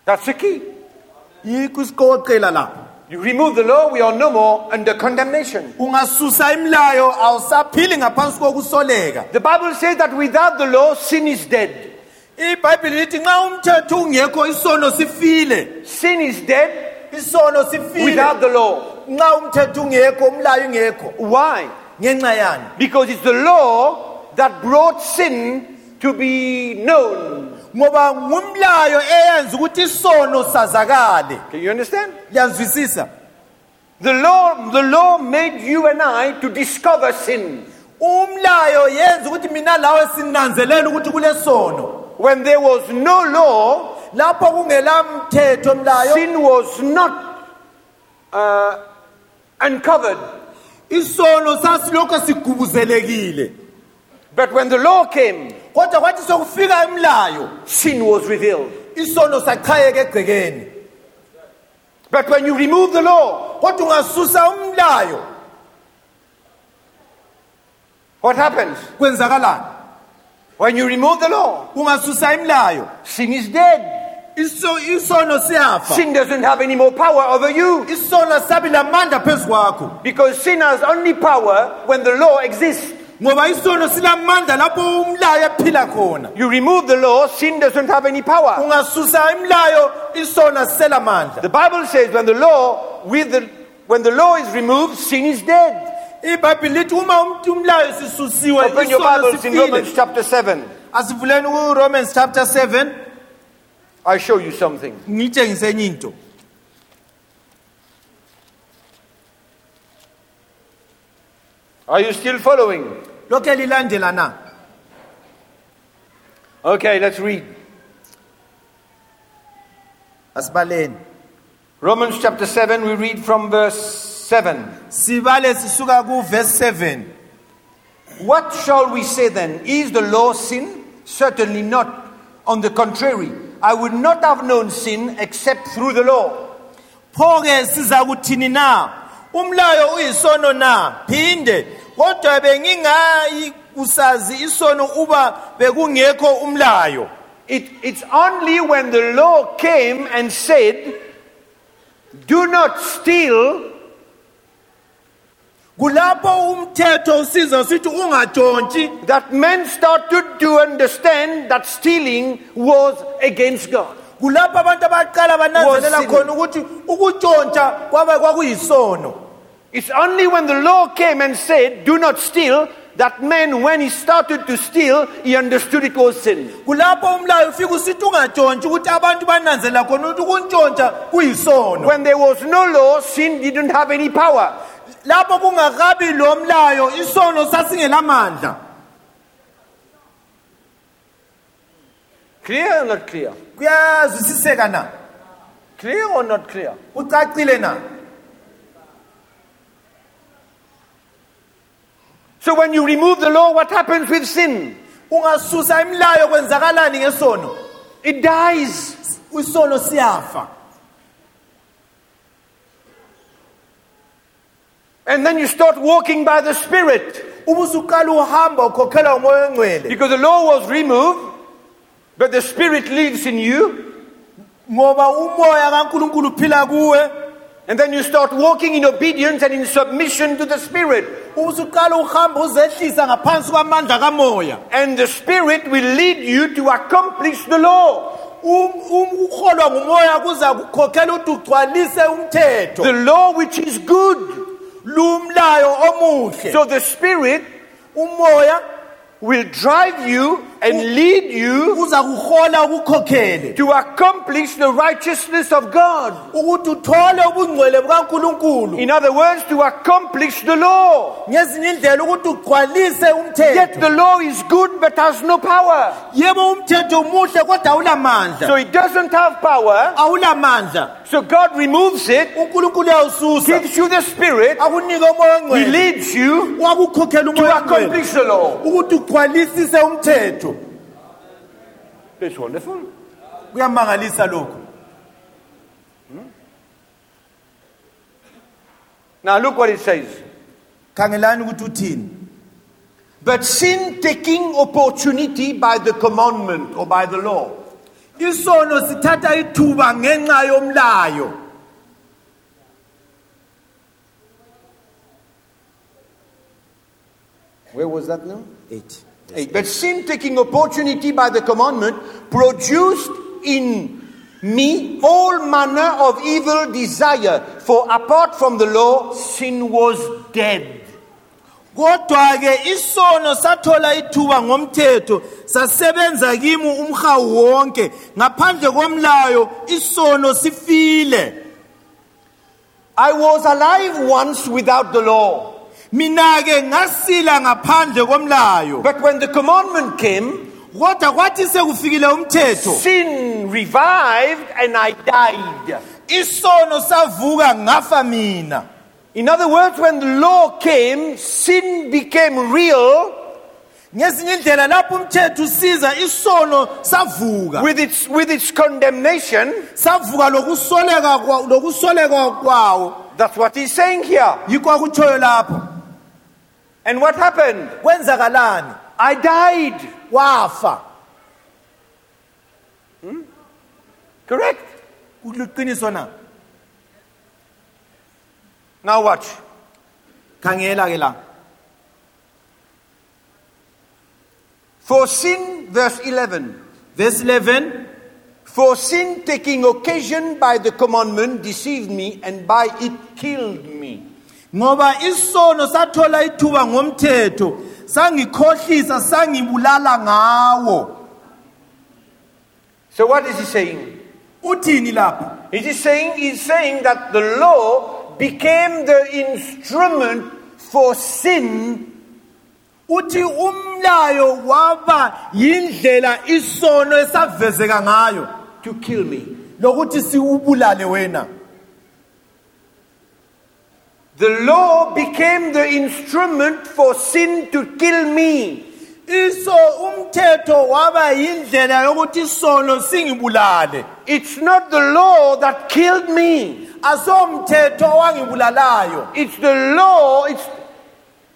B: That's the key.
C: yikho isiqoqela lapho
B: You remove the law, we are no more under condemnation.
C: ungasusa imlayo awusaphili ngaphansi kokusoleka
B: The Bible says that without the law, sin is dead.
C: ibhayibhile lithi nxa umthetho ungekho isono sifile
B: Sin is dead
C: isono sifile
B: without the law.
C: nxa umthetho ungekho umlayo ungekho
B: Why?
C: ngenxa yani
B: Because it's the law that brought sin to be known.
C: Ngoba ngumlayo eyenza ukuthi isono sazakale
B: Can you understand?
C: liyazwisisa
B: The law, the law made you and I to discover sin.
C: umlayo yenza ukuthi mina lawe sinanzelele ukuthi kulesono
B: When there was no law,
C: lapho kungela mthetho mlayo
B: sin was not uh, uncovered.
C: isono sasilokho sigubuzelekile
B: But when the law came,
C: kodwa kwathi sokufika imlayo
B: sin was revealed.
C: isono sachayeka egcekeni
B: But when you remove the law,
C: kodwa ungasusa umlayo
B: what happens?
C: kwenzakalani
B: When you remove the law,
C: ungasusa imlayo
B: sin is dead.
C: iso isono siyafa
B: Sin doesn't have any more power over you
C: isono sabi lamandla phezu kwakho
B: because sin has only power when the law exists.
C: Ngoba isono silamandla lapho umlayo ephila khona
B: You remove the law, sin doesn't have any power.
C: ungasusa imlayo isono sisela
B: The Bible says when the law with the when the law is removed, sin is dead.
C: ibhayibhile lithi uma umuntu umlayo sisusiwe
B: Open your
C: isono
B: Bibles in Romans
C: sifile
B: chapter 7.
C: asivuleni kuromans chapter 7
B: I'll show you something.
C: ngitshengise enye into
B: Are you still following?
C: Lokhu lilandela na
B: Okay, let's read.
C: asibaleni
B: Romans chapter 7, we read from verse 7.
C: sibale sisuka kuverse 7
B: What shall we say then? Is the law sin? Certainly not. On the contrary, I would not have known sin except through the law.
C: siza kuthini na umlayo uyisono na phinde kodwa bengingayi kusazi isono uba bekungekho umlayo.
B: It, it's only when the law came and said, Do not steal,
C: kulapho umthetho usiza sithi ungatshontshi
B: that men started to understand that stealing was against God.
C: kulapho abantu abaqala bananzelela
B: Was
C: khona ukuthi ukutshontsha kwaba kwakuyisono
B: It's only when the law came and said, Do not steal, that man, when he started to steal, he understood it was sin.
C: kulapho umlayo ufika usithi ungatshontshi ukuthi abantu bananzelela khona ukuthi ukuntshontsha kuyisono
B: When there was no law, sin didn't have any power.
C: lapho kungakabi lo mlayo isono sasingelamandla
B: Clear or not clear?
C: kuyazwisiseka na
B: Clear or not clear?
C: kucacile na
B: So when you remove the law, what happens with sin?
C: ungasusa imilayo kwenzakalani ngesono
B: It dies.
C: isono siyafa
B: And then you start walking by the Spirit.
C: ubusuqala uhamba ukhokhelwa umoya ongcwele
B: Because the law was removed, but the Spirit lives in you.
C: Ngoba umoya kaNkuluNkulu uphila kuwe
B: And then you start walking in obedience and in submission to the Spirit.
C: ubusuqala uhamba uzehlisa ngaphansi kwamandla kamoya
B: And the Spirit will lead you to accomplish the law.
C: Um- um- ukuholwa ngumoya kuza kukhokhela ukuthi ugcwalise umthetho
B: The law which is good. So the Spirit will drive you and lead you
C: ukukhokhele
B: to accomplish the righteousness of God.
C: ukuthi uthole ubungcwele bukaNkuluNkulu
B: In other words, to accomplish the law.
C: ngezinye indlela ukuthi ugcwalise
B: Yet
C: umthetho
B: the law is good but has no power.
C: yebo umthetho muhle kodwa awulamandla
B: So it doesn't have power.
C: awulamandla
B: So God removes it,
C: uNkulunkulu uyawususa
B: gives you the Spirit,
C: akunike umoya
B: He
C: ongcwele
B: leads you
C: wakukhokhela
B: to
C: ongcwele
B: accomplish the law.
C: ukuthi ugcwalisise umthetho
B: It's wonderful.
C: kuyamangalisa lokho hmm?
B: Now look what it says.
C: khangelani ukuthi uthini
B: But sin taking opportunity by the commandment or by the law.
C: isono sithatha ithuba ngenxa yomlayo
B: Where was that now?
C: Eight.
B: Eight. But sin taking opportunity by the commandment produced in me all manner of evil desire. For apart from the law, sin was dead.
C: kodwa ke isono sathola ithuba ngomthetho sasebenza kimi umhawu wonke ngaphandle komlayo isono sifile
B: I was alive once without the law.
C: Mina ke ngasila ngaphandle komlayo
B: But when the commandment came,
C: kodwa kwathi sekufikile umthetho
B: sin revived and I died.
C: isono savuka ngafa mina
B: In other words, when the law came, sin became real
C: ngezinye indlela lapho umthetho usiza isono savuka
B: with its, with its condemnation.
C: savuka lokusoleka kwa- lokusoleka kwawo
B: That's what he's saying here.
C: yikho akutshoyo lapho
B: And what happened?
C: kwenzakalani
B: I died.
C: wafa hmm?
B: Correct?
C: kuliqiniso na
B: Now watch.
C: khangela ke la
B: For sin, verse 11.
C: verse 11
B: For sin taking occasion by the commandment deceived me and by it killed me.
C: Ngoba isono sathola ithuba ngomthetho sangikhohlisa sangibulala ngawo.
B: So what is he saying?
C: uthini lapha?
B: Is he saying he's saying that the law became the instrument for sin?
C: Uthi umlayo waba yindlela isono esavezeka ngayo.
B: To kill me.
C: lokuthi siubulale wena.
B: The law became the instrument for sin to kill me.
C: iso umthetho waba yindlela yokuthi isono singibulale
B: It's not the law that killed me.
C: asomthetho owangibulalayo
B: It's the law, it's,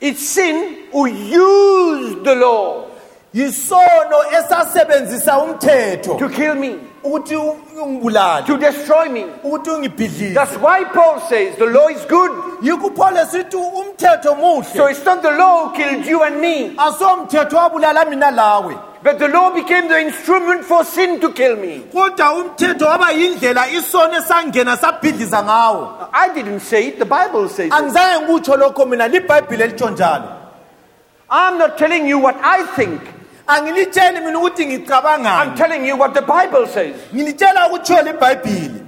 B: it's sin who used the law
C: yisono esasebenzisa umthetho
B: to kill me.
C: Ukuthi ungibulale
B: to destroy me.
C: ukuthi
B: That's why Paul says the law is good.
C: yikho uphole sithi umthetho
B: So
C: muhle
B: it's not the law who killed you and me,
C: asomthetho wabulala mina lawe
B: but the law became the instrument for sin to kill me.
C: kodwa umthetho waba yindlela isono esangena sabhidliza ngawo
B: I didn't say it, the Bible says it.
C: angizange ngikutsho lokho mina libhayibhile elitsho njalo
B: I'm not telling you what I think.
C: Angilitsheli mina ukuthi
B: I'm telling you what the Bible says.
C: ngilitshela ukutshiwo libhayibhile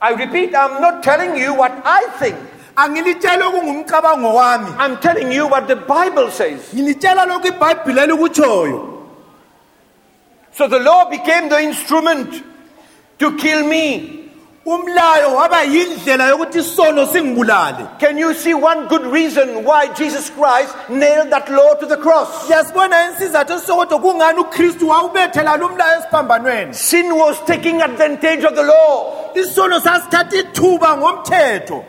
B: I repeat, I'm not telling you what I think.
C: angilitsheli okungumcabango wami
B: I'm telling you what the Bible says.
C: ngilitshela lokhu ibhayibhile elikutshoyo
B: So the law became the instrument to kill me.
C: Umlayo waba yindlela yokuthi isono singibulale.
B: Can you see one good reason why Jesus Christ nailed that law to the cross?
C: siyasibona isizathu esisokodwa kungani ukristu wawubethela lo mlayo esiphambanweni?
B: Sin was taking advantage of the law,
C: isono sasithatha ithuba ngomthetho.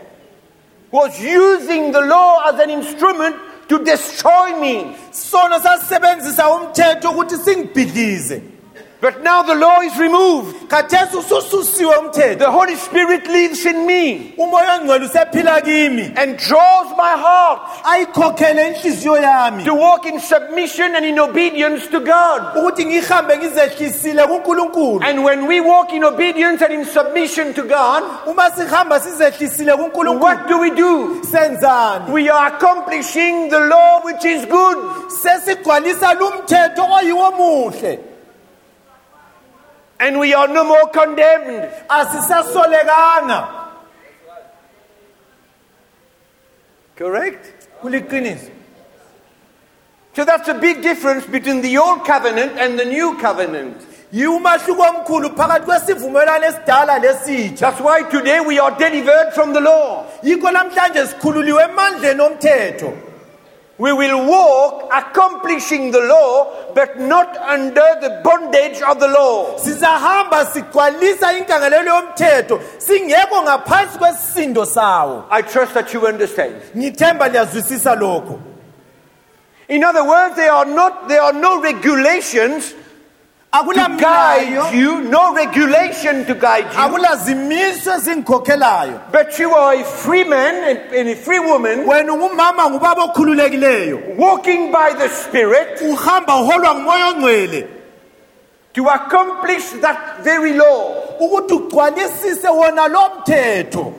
B: Was using the law as an instrument to destroy me.
C: sono sasisebenzisa umthetho ukuthi singibhidlize
B: But now the law is removed.
C: khathesi usususiwe umthetho
B: The Holy Spirit lives in me
C: umoya ongcwele usephila kimi
B: and draws my heart
C: ayikhokhele inhliziyo yami
B: to walk in submission and in obedience to God.
C: ukuthi ngihambe ngizehlisile kuNkulunkulu
B: And when we walk in obedience and in submission to God,
C: uma sihamba sizehlisile kuNkulunkulu
B: what do we do?
C: senzani
B: We are accomplishing the law which is good.
C: sesigcwalisa lumthetho oyiwo muhle
B: And we are no more condemned.
C: asisasolekanga
B: Correct?
C: kuliqiniso
B: So that's a big difference between the old covenant and the new covenant.
C: yiwumahluko omkhulu phakathi kwesivumelwano esidala lesitsha
B: That's why today we are delivered from the law.
C: yikho namhlanje sikhululiwe emandleni omthetho
B: We will walk accomplishing the law, but not under the bondage of the law.
C: sizahamba sigcwalisa inkangelelo yomthetho singekho ngaphansi kwesisindo sawo
B: I trust that you understand.
C: ngithemba liyazwisisa lokho
B: In other words, there are not there are no regulations to
C: akulamlayo
B: guide you, no regulation to guide you.
C: akulazimiso ezingikhokhelayo
B: But you are a free man and, and a free woman
C: wena ungumama ngubaba okhululekileyo.
B: walking by the Spirit
C: uhamba uholwa ngumoya ongcwele.
B: to accomplish that very law.
C: ukuthi ugcwalisise wona lo mthetho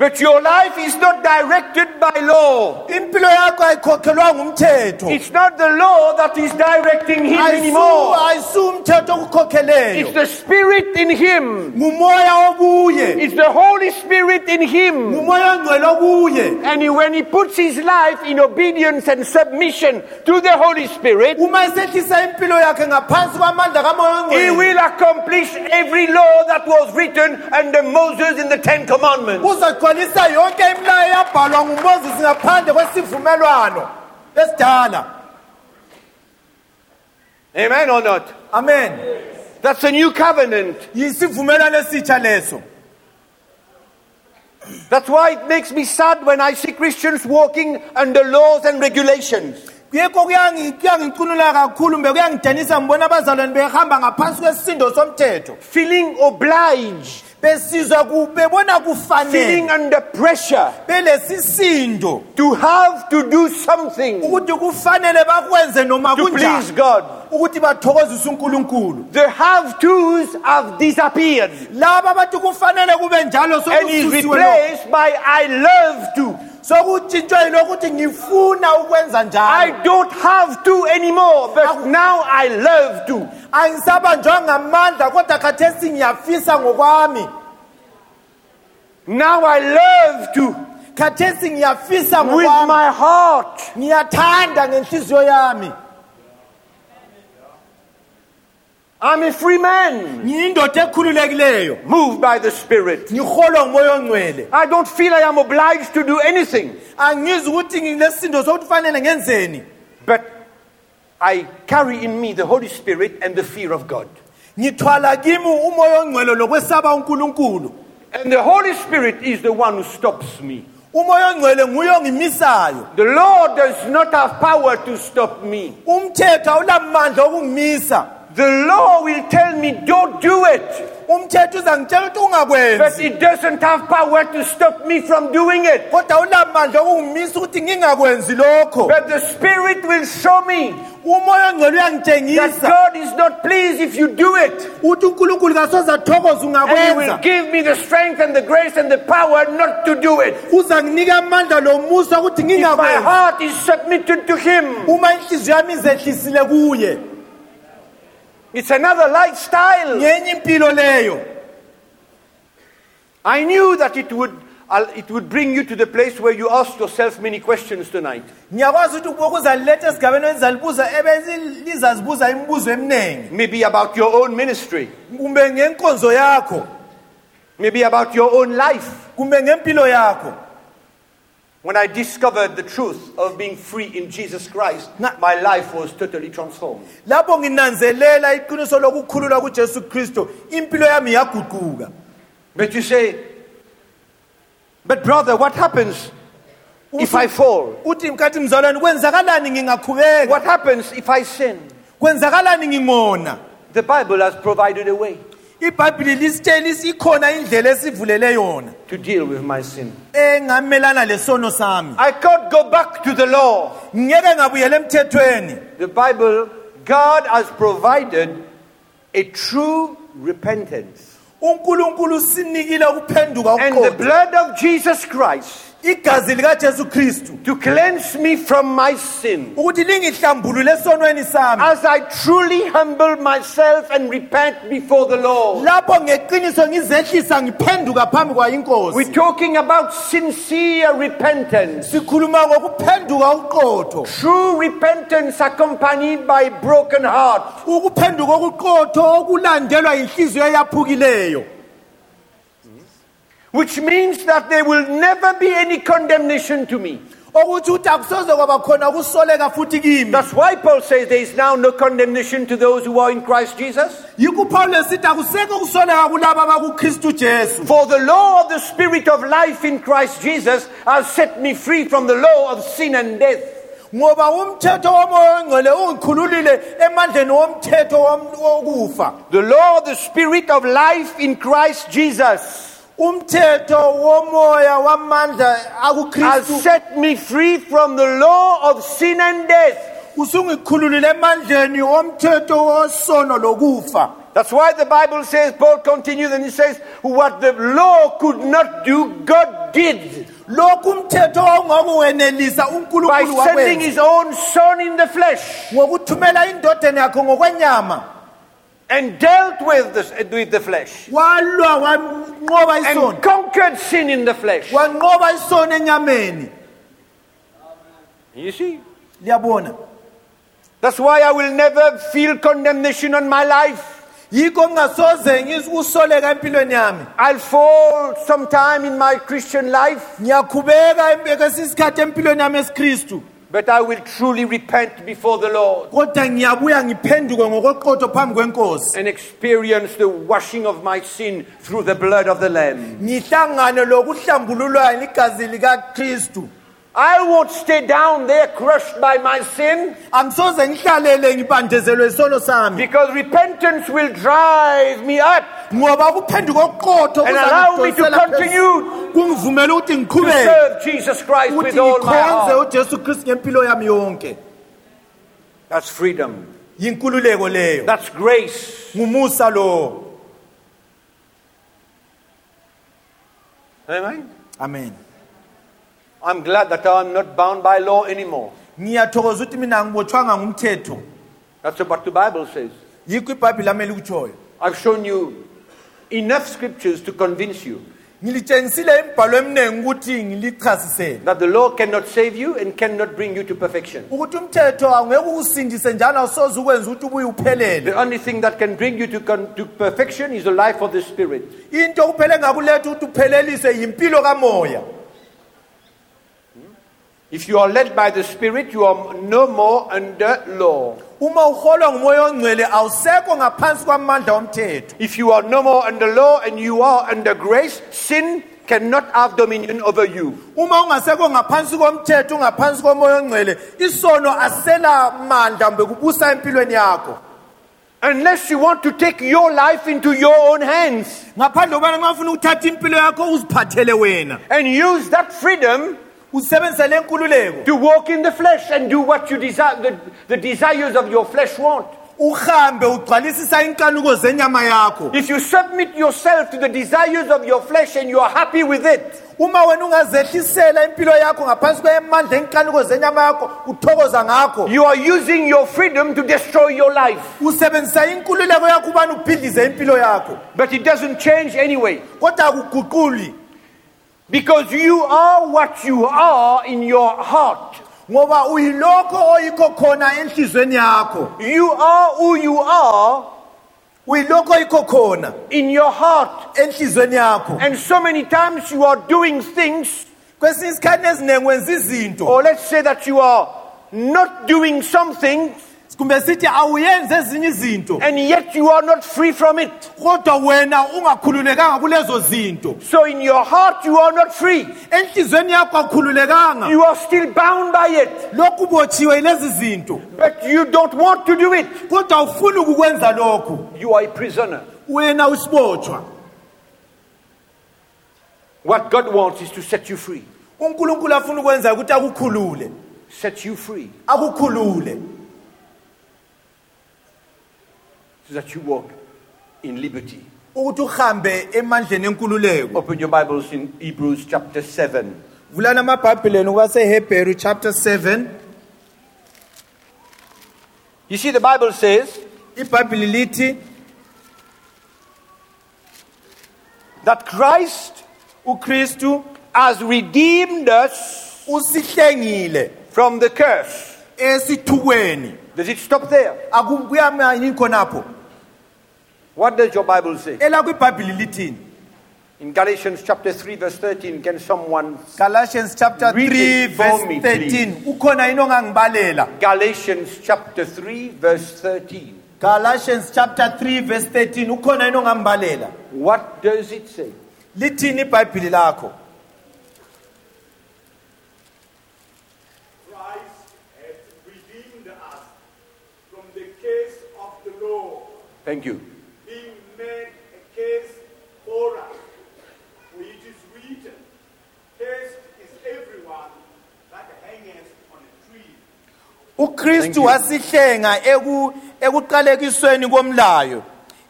B: But your life is not directed by law.
C: impilo yakho ayikhokhelwanga umthetho
B: It's not the law that is directing him
C: Ayisu-
B: anymore. It's the Spirit in him.
C: ngumoya
B: It's the Holy Spirit in him.
C: ngumoya ongcwele okuye
B: And he- when he puts his life in obedience and submission to the Holy Spirit,
C: uma esehlisa impilo yakhe ngaphansi kwamandla kamoya
B: he
C: ongcwele
B: will accomplish every law that was written under Moses in the Ten Commandments.
C: Uzagcwalisa yonke imilayo yabhalwa ngumoses ngaphandle kwesivumelwano esidala
B: Amen or not?
C: amen
B: That's a new covenant.
C: yisivumelwano esitsha leso
B: That's why it makes me sad when I see Christians walking under laws and regulations.
C: Kuyangi- kakhulu mbe kuyangidanisa ngibona abazalwane behamba ngaphansi kwesisindo somthetho.
B: Feeling obliged,
C: besizwa bebona
B: feeling under pressure.
C: Belesisindo.
B: To have to do something.
C: Ukuthi kufanele bakwenze noma
B: to please God.
C: ukuthi bathokozise uNkulunkulu.
B: The have tos have disappeared.
C: Laba bathi kufanele kube njalo
B: and is replaced by I love to.
C: Sokutshintshwe yilokuthi ngifuna ukwenza
B: I don't have to anymore, but now I love to.
C: angisabanjwa ngamandla kodwa khathesi ngiyafisa ngokwami.
B: Now I love to.
C: Khathesi ngiyafisa
B: with my heart.
C: ngiyathanda ngenhliziyo yami
B: I'm a free man,
C: ngiyindoda ekhululekileyo
B: moved by the Spirit.
C: ngiholwa ngumoya ongcwele
B: I don't feel I am obliged to do anything,
C: angizwi ukuthi ngilesindo sokuthi fanele ngenzeni
B: but I carry in me the Holy Spirit and the fear of God.
C: ngithwala kimi umoya ongcwele lokwesaba uNkulunkulu
B: And the Holy Spirit is the one who stops me.
C: umoya ongcwele nguye ongimisayo
B: The law does not have power to stop me.
C: umthetho awulamandla okungimisa
B: The law will tell me, don't do it.
C: umthetho uzangitshela ukuthi
B: But
C: ungakwenzi
B: it doesn't have power to stop me from doing it.
C: kodwa awulamandla okungimisa ukuthi ngingakwenzi lokho
B: But the Spirit will show me
C: umoya ongcwele
B: that
C: uyangitshengisa
B: God is not pleased if you do it.
C: ukuthi unkulunkulu kasoze athokoze
B: And He will
C: ungakwenza
B: give me the strength and the grace and the power not to do it.
C: uzanginika amandla lomusa ukuthi
B: If my
C: ngingakwenzi
B: heart is submitted to Him,
C: uma inhliziyo yami izehlisile kuye
B: it's another lifestyle.
C: impilo leyo
B: I knew that it would, uh, it would bring you to the place where you ask yourself many questions tonight.
C: ngiyakwazi ukuthi ukuzaliletha esigabeni elizalibuza ebelizazibuza imibuzo eminingi
B: Maybe about your own ministry,
C: kumbe ngenkonzo yakho
B: maybe about your own life.
C: Kumbe ngempilo yakho
B: When I discovered the truth of being free in Jesus Christ, my life was totally transformed.
C: lapho nginanzelela iqiniso lokukhululwa kujesu kristu impilo yami yaguquka
B: But you say, but brother, what happens if I fall?
C: uthi mkathi mzalwane kwenzakalani ngingaqhubeka
B: What happens if I sin?
C: kwenzakalani ngingona
B: The Bible has provided a way
C: ibhayibhili lisitshela isi- ikhona indlela esivulele yona
B: to deal with my sin.
C: engamelana lesono sami
B: I can't go back to the law.
C: ngeke ngabuyela emthethweni
B: The Bible, God has provided a true repentance.
C: unkulunkulu usinikile ukuphenduka
B: And the
C: okuqotho
B: blood of Jesus Christ
C: igazi likajesu kristu
B: to cleanse me from my sin.
C: ukuthi lingihlambulule esonweni sami
B: As I truly humble myself and repent before the Lord.
C: lapho ngeqiniso ngizehlisa ngiphenduka phambi
B: We're talking about sincere repentance.
C: sikhuluma ngokuphenduka ukuqotho
B: True repentance accompanied by broken heart.
C: ukuphenduka okuqotho okulandelwa yinhliziyo eyaphukileyo
B: Which means that there will never be any condemnation to me.
C: okuthi ukuthi akusoze kwaba khona ukusoleka futhi kimi
B: That's why Paul says there is now no condemnation to those who are in Christ Jesus.
C: yikho upawulos sithi akusekho ukusoleka kulabo abakukristu jesu
B: For the law of the Spirit of life in Christ Jesus has set me free from the law of sin and death.
C: ngoba umthetho womoya ongcwele ungikhululile emandleni womthetho wokufa
B: The law of the Spirit of life in Christ Jesus
C: umthetho womoya wamandla
B: has
C: akukristu
B: set me free from the law of sin and death.
C: usungikhululile emandleni wosono lokufa.
B: That's why the Bible says, Paul continues and he says, What the law could not do, God did.
C: Lokhu umthetho wawungakuwenelisa
B: by
C: unkulunkulu
B: sending
C: wakwenza.
B: his own Son in the flesh.
C: Ngokuthumela indodeni yakho ngokwenyama
B: and dealt with the, with the flesh.
C: Walwa wanqoba isono
B: and conquered sin in the flesh.
C: wanqoba isono enyameni.
B: You see? That's why I will never feel condemnation on my life.
C: yikho ngingasoze ngikusoleka empilweni yami.
B: I'll fall sometime in my Christian life,
C: ngiyakhubeka kwesinye isikhathi empilweni yami esikristu
B: but I will truly repent before the Lord
C: kodwa ngiyabuya ngiphenduke ngokweqotho phambi kwenkosi
B: and experience the washing of my sin through the blood of the Lamb.
C: ngihlangane lokuhlambululwayo ligazi likakristu
B: I won't stay down there crushed by my sin.
C: Angisoze ngihlalele ngibandezelwe isono sami.
B: Because repentance will drive me up.
C: Ngoba ukuphenduka okuqotho
B: and allow me to continue
C: kungivumela ukuthi
B: to
C: ngiqhubeke
B: serve Jesus Christ with all my heart.
C: ujesu kristu ngempilo yami yonke.
B: That's freedom.
C: yinkululeko leyo.
B: That's grace.
C: ngumusa lo.
B: Amen.
C: amen
B: I'm glad that I'm not bound by law anymore.
C: ngiyathokoza ukuthi mina ngibotshwanga ngumthetho
B: That's what the Bible says.
C: yikho ibhayibhili lami elikutshoyo
B: I've shown you enough scriptures to convince you
C: ngilitshengisile imibhalo eminingi ukuthi ngilichasisele
B: that the law cannot save you and cannot bring you to perfection.
C: ukuthi umthetho awungeke ukusindise njalo awusoze ukwenza ukuthi ubuye uphelele
B: The only thing that can bring you to, con- to perfection is the life of the Spirit.
C: into kuphele ngakuletha ukuthi upheleliswe yimpilo kamoya
B: If you are led by the Spirit, you are no more under law.
C: uma uholwa ngumoya ongcwele awusekho ngaphansi kwamandla womthetho
B: If you are no more under law and you are under grace, sin cannot have dominion over you.
C: uma ungasekho ngaphansi komthetho ungaphansi komoya ongcwele isono asela mandla mbe kubusa empilweni yakho
B: Unless you want to take your life into your own hands
C: ngaphandle kokubana nxa ufuna ukuthatha impilo yakho uziphathele wena
B: and use that freedom to walk in the flesh and do what you desire, the, the desires of your flesh want.
C: uhambe ugcwalisisa inkanuko zenyama yakho
B: If you submit yourself to the desires of your flesh and you are happy with it,
C: uma wena ungazehlisela impilo yakho ngaphansi kwemandla enkanuko zenyama yakho uthokoza ngakho
B: you are using your freedom to destroy your life.
C: usebenzisa inkululeko yakho ubani ubhidlize impilo yakho
B: But it doesn't change anyway.
C: kodwa akuguquli
B: Because you are what you are in your heart.
C: ngoba uyilokho oyikho khona enhlizweni yakho
B: You are who you are
C: uyilokho oyikho khona
B: in your heart.
C: enhlizweni yakho
B: And so many times you are doing things,
C: kwesinye isikhathi eziningi wenza izinto
B: or let's say that you are not doing something,
C: kumbe sithi ezinye izinto
B: and yet you are not free from it.
C: kodwa wena ungakhululekanga kulezo zinto
B: So in your heart you are not free.
C: enhlizweni yakho akukhululekanga
B: You are still bound by it,
C: lokhu yilezi zinto
B: but you don't want to do it.
C: kodwa awufuni ukukwenza lokhu
B: You are a prisoner.
C: wena usibotshwa
B: What God wants is to set you free.
C: unkulunkulu afuna ukwenza ukuthi akukhulule
B: Set you free
C: akukhulule
B: so that you walk in liberty.
C: ukuthi uhambe emandleni enkululeko
B: Open your Bibles in Hebrews chapter 7.
C: vulani amabhabhileni ukuba sehebheru chapter 7
B: You see, the Bible says
C: ibhayibhili lithi
B: that Christ
C: ukristu
B: has redeemed us
C: usihlengile
B: from the curse.
C: esithukweni
B: Does it stop there?
C: akuyamani khonapho
B: What does your Bible say?
C: elakho ibhayibhili lithini
B: In Galatians chapter 3, verse 13, can someone.
C: galatians chapter
B: Read
C: 3
B: it for
C: verse
B: me,
C: 13 ukhona yini ongangibalela
B: Galatians chapter 3, verse 13.
C: galatians chapter 3 verse 13 ukhona yini ongambalela
B: What does it say?
C: lithini ibhayibhili lakho
D: Christ has redeemed us from the case of the law,
B: Thank you.
D: Case for us. For it is written, Cursed is everyone that hangeth on a tree.
C: ukristu wasihlenga eku- ekuqalekisweni komlayo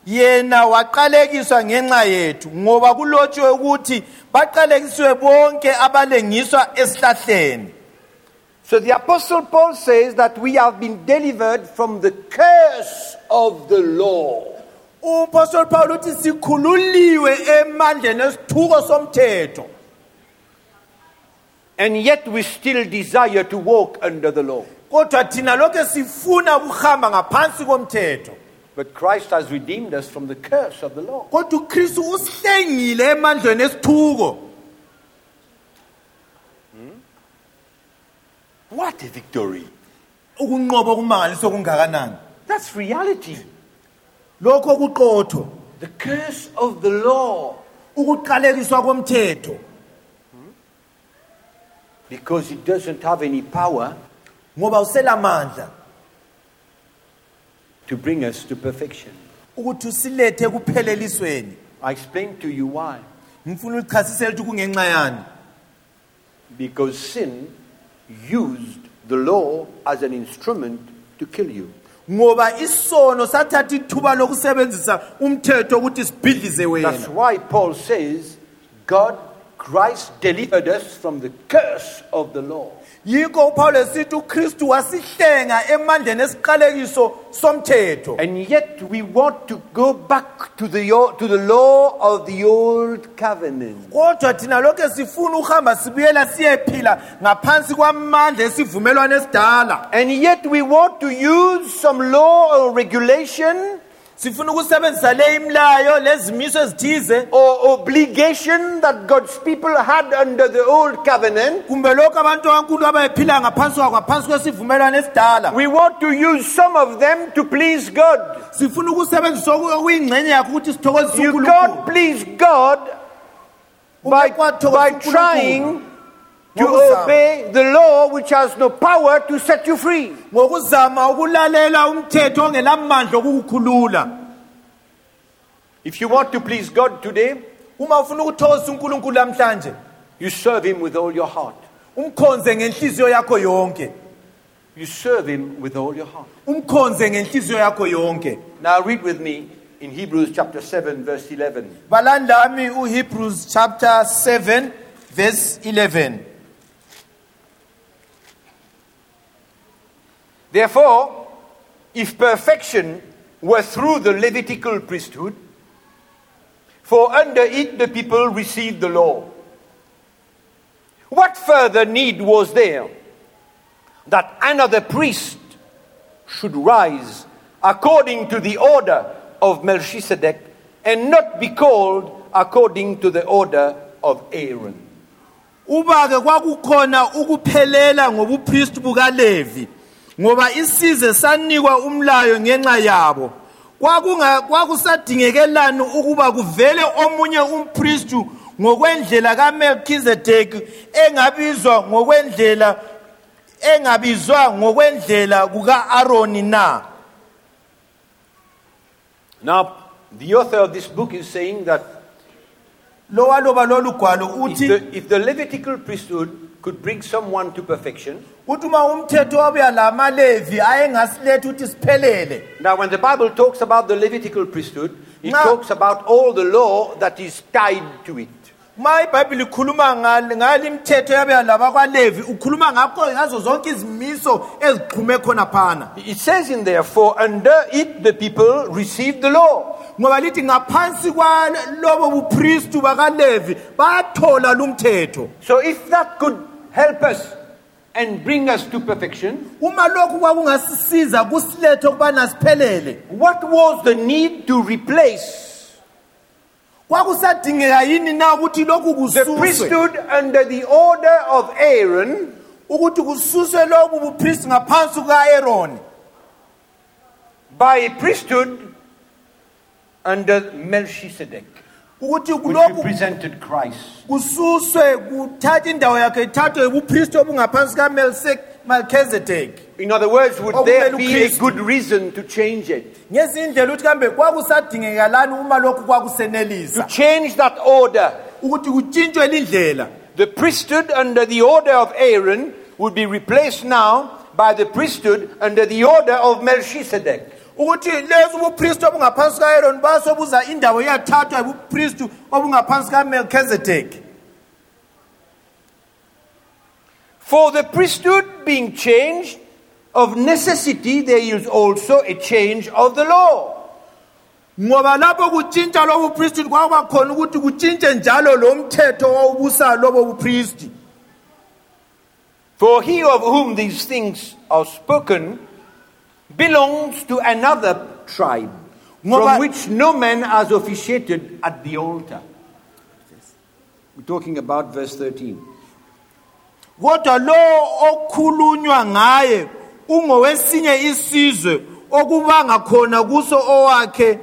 C: yena waqalekiswa ngenxa yethu ngoba kulotshiwe ukuthi baqalekisiwe bonke abalengiswa esihlahleni
B: So the Apostle Paul says that we have been delivered from the curse of the law.
C: Upostoli paul uthi sikhululiwe emandleni esithuko somthetho
B: And yet we still desire to walk under the law.
C: kodwa thina lokhu sifuna ukuhamba ngaphansi komthetho
B: But Christ has redeemed us from the curse of the law.
C: kodwa ukristu usihlengile emandleni esithuko hmm?
B: What a victory!
C: ukunqoba okumangaliso kungakanani
B: That's reality.
C: Lokho kuqotho
B: The curse of the law.
C: ukuqalekiswa komthetho
B: Because it doesn't have any power
C: ngoba uselamandla
B: to bring us to perfection.
C: ukuthi usilethe kuphelelisweni
B: I explained to you why.
C: ngifuna ukuthi kungenxa yani
B: Because sin used the law as an instrument to kill you.
C: Ngoba isono sathatha ithuba lokusebenzisa umthetho ukuthi sibhidlize
B: That's why Paul says, God, Christ delivered us from the curse of the law.
C: Yikho upawulo esithi ukristu wasihlenga emandleni esiqalekiso somthetho
B: And yet we want to go back to the, to the law of the old covenant.
C: kodwa thina lokhu sifuna ukuhamba sibuyela siyephila ngaphansi kwamandla esivumelwano esidala
B: And yet we want to use some law or regulation
C: sifuna ukusebenzisa le imlayo lezimiso ezithize
B: or obligation that God's people had under the old covenant.
C: kumbe lokhu abantu kankulu abayephila ngaphansi kwako ngaphansi kwesivumelwano esidala
B: We want to use some of them to please God.
C: sifuna ukusebenzisa oku- okuyingxenye yakho ukuthi sithokozise
B: You
C: unkulunkulu
B: can't please God by,
C: kwathokoza
B: by
C: uNkulunkulu.
B: trying to obey the law which has no power to set you free.
C: ngokuzama ukulalela umthetho ongelamandla okukukhulula
B: If you want to please God today,
C: uma ufuna ukuthokoza uNkulunkulu namhlanje
B: you serve Him with all your heart.
C: umkhonze ngenhliziyo yakho yonke
B: You serve Him with all your heart.
C: umkhonze ngenhliziyo yakho yonke
B: Now read with me in Hebrews chapter 7, verse 11.
C: balandami uHebrews chapter 7 verse 11
B: Therefore, if perfection were through the Levitical priesthood, for under it the people received the law, what further need was there that another priest should rise according to the order of Melchizedek and not be called according to the order of Aaron?
C: Ngoba isize sanikwa umlayo ngenxa yabo. Kwakusadingekelani ukuba kuvele omunye umpristi ngokwendlela kaMelchizedek engabizwa ngokwendlela engabizwa ngokwendlela kuka-Aroni na?
B: Now, the author of this book is saying that
C: lo waloba lolu gwalo uthi
B: if the Levitical priesthood could bring someone to perfection,
C: uthi uma umthetho wabuya lamaLevi ayengasiletha ukuthi siphelele
B: Now, when the Bible talks about the Levitical priesthood, it
C: Now-
B: talks about all the law that is tied to it.
C: ma ibhayibhili ikhuluma ngal- imithetho yabuya labakwalevi ukhuluma ngakho ngazo zonke izimiso ezixhume khona phana
B: It says in there, for under it the people received the law.
C: ngoba lithi ngaphansi kwalobo bupristu bakalevi bathola lumthetho
B: So, if that could help us and bring us to perfection,
C: uma lokhu kwakungasisiza kusilethe ukubana siphelele.
B: What was the need to replace
C: kwakusadingeka yini na ukuthi lokhu
B: the
C: kususwe?
B: priesthood under the order of Aaron?
C: Ukuthi kususwe lobu bupristi ngaphansi kuka-aroni
B: by a priesthood under Melchizedek,
C: ukuthi
B: which
C: lokhu
B: represented Christ?
C: kususwe kuthatha indawo yakhe ithathwe ubupristi obungaphansi kamelchizedek
B: In other words, would there be a good reason to change it?
C: ngezinye indlela ukuthi kambe kwakusadingekalani uma lokhu
B: To
C: kwakusenelisa
B: change that order.
C: ukuthi kutshintshwe lindlela
B: The priesthood under the order of Aaron would be replaced now by the priesthood under the order of Melchizedek.
C: Ukuthi lezi ubupristi obungaphansi basobuza indawo iyathathwa obungaphansi
B: For the priesthood being changed, of necessity there is also a change of the law.
C: ngoba lapho kutshintsha lobo bupristi khona ukuthi kutshintshe njalo lo mthetho wawubusa lobo bupristi
B: For he of whom these things are spoken belongs to another tribe, from which no man has officiated at the altar. We're talking about verse 13.
C: kodwa lo okhulunywa ngaye ungowesinye isizwe okubanga khona kuso owakhe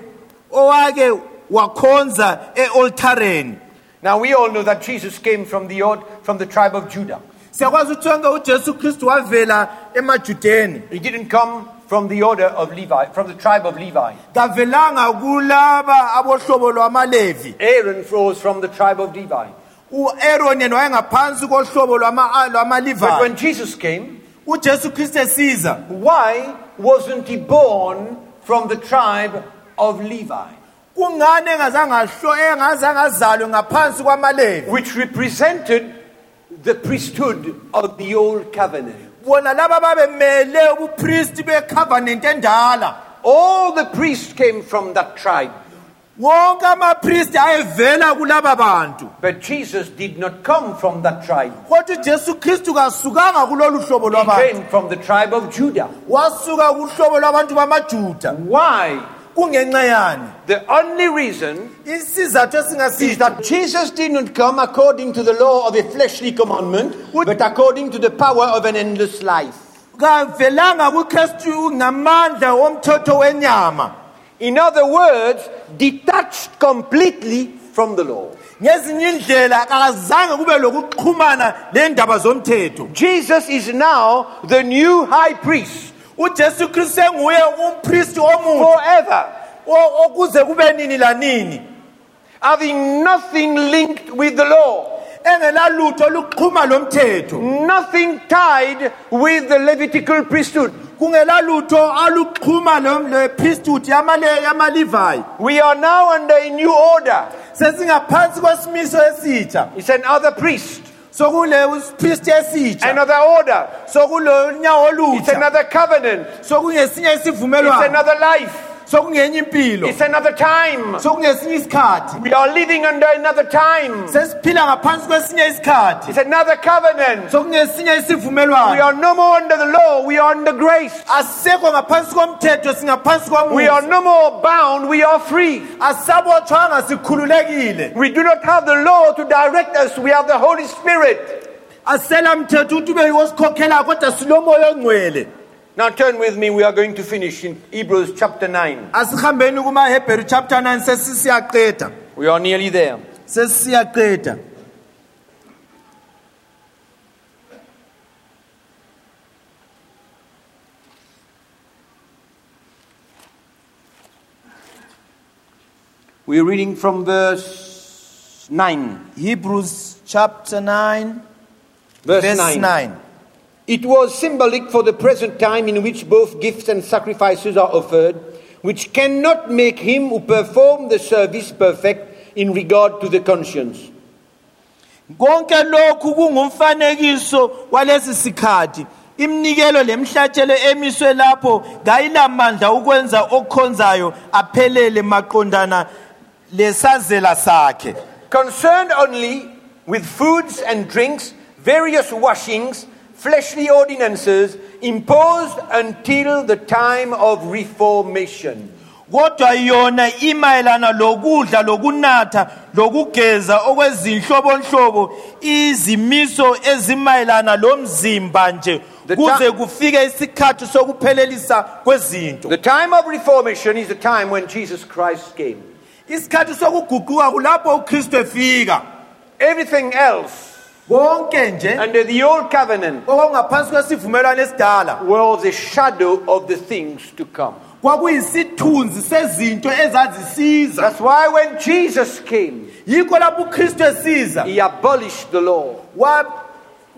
C: owake wakhonza e-altareni
B: Now we all know that Jesus came from the, ord- from the tribe of Judah.
C: siyakwazi ukuthi sonke ujesu kristu wavela emajudeni
B: He didn't come from the order of Levi, from the tribe of Levi.
C: kavelanga kulaba abohlobo lwamalevi
B: Aaron was from the tribe of Levi.
C: u-aroni yena wayengaphansi kohlobo lwama-
B: But when Jesus came,
C: ujesu kristu esiza
B: why wasn't he born from the tribe of Levi,
C: kungani engazange ahlo- engazange azalwe ngaphansi kwamalevi
B: which represented the priesthood of the old covenant?
C: Bona laba babemele ubupristi becovenant endala
B: All the priests came from that tribe,
C: wonke amapristi ayevela kulaba bantu
B: but Jesus did not come from that tribe.
C: kodwa ujesu kristu kasukanga kulolu hlobo
B: He
C: lwabantu
B: came from the tribe of Judah.
C: wasuka kuhlobo lwabantu bamajuda
B: Why?
C: Kungenxa yani
B: The only reason
C: isizathu
B: is that Jesus did not come according to the law of a fleshly commandment, but according to the power of an endless life.
C: kavelanga kukristu ngamandla womthetho wenyama
B: In other words, detached completely from the law.
C: ngezinye indlela akazange kube lokuxhumana lendaba zomthetho
B: Jesus is now the new high priest
C: ujesu kristu senguye umpristi omuhle
B: forever,
C: okuze kube nini lanini.
B: Having nothing linked with the law,
C: engelalutho oluxhuma lomthetho
B: nothing tied with the Levitical priesthood.
C: kungelalutho aluxhuma lo- yamale- yamalivayi
B: We are now under a new order.
C: sesingaphansi kwesimiso esitsha.
B: It's another priest, another order. It's another covenant. It's another life.
C: Sokungenye impilo
B: It's another time.
C: sokungesinye isikhathi
B: We are living under another time.
C: sesiphila ngaphansi kwesinye isikhathi
B: It's another covenant.
C: sokungesinye
B: We
C: isivumelwano
B: are no more under the law, we are under grace.
C: asisekho ngaphansi komthetho singaphansi
B: We are no more bound, we are free.
C: sikhululekile
B: We do not have the law to direct us, we have the Holy Spirit.
C: asela mthetho ukuthi ube yiwo sikhokhelayo kodwa silomoya ongcwele
B: Now turn with me, we are going to finish in Hebrews chapter 9.
C: asihambeni kumahebheru chapter 9 sesisiyaqeda
B: We are nearly there. We're reading from verse 9.
C: hebrews chapter 9
B: Verse,
C: verse
B: 9.
C: 9
B: It was symbolic for the present time in which both gifts and sacrifices are offered, which cannot make him who performed the service perfect in regard to the conscience.
C: konke lokhu kungumfanekiso walesi sikhathi iminikelo lemhlatshelo emiswe lapho kayilamandla ukwenza okhonzayo aphelele maqondana lesazela sakhe
B: Concerned only with foods and drinks, various washings, fleshly ordinances imposed until the time of reformation.
C: kodwa yona imayelana lokudla lokunatha lokugeza okwezinhlobonhlobo izimiso ezimayelana lomzimba nje
B: The
C: kuze kufike isikhathi sokuphelelisa kwezinto
B: The time of reformation is the time when Jesus Christ came.
C: isikhathi sokuguquka kulapho ukristu efika
B: Everything else
C: konke nje
B: under the old covenant
C: okwakungaphansi kwesivumelwano esidala
B: was a shadow of the things to come.
C: kwakuyisithunzi sezinto ezazisiza
B: That's why when Jesus came,
C: yikho lapho ukristu esiza
B: he abolished the law.
C: wa-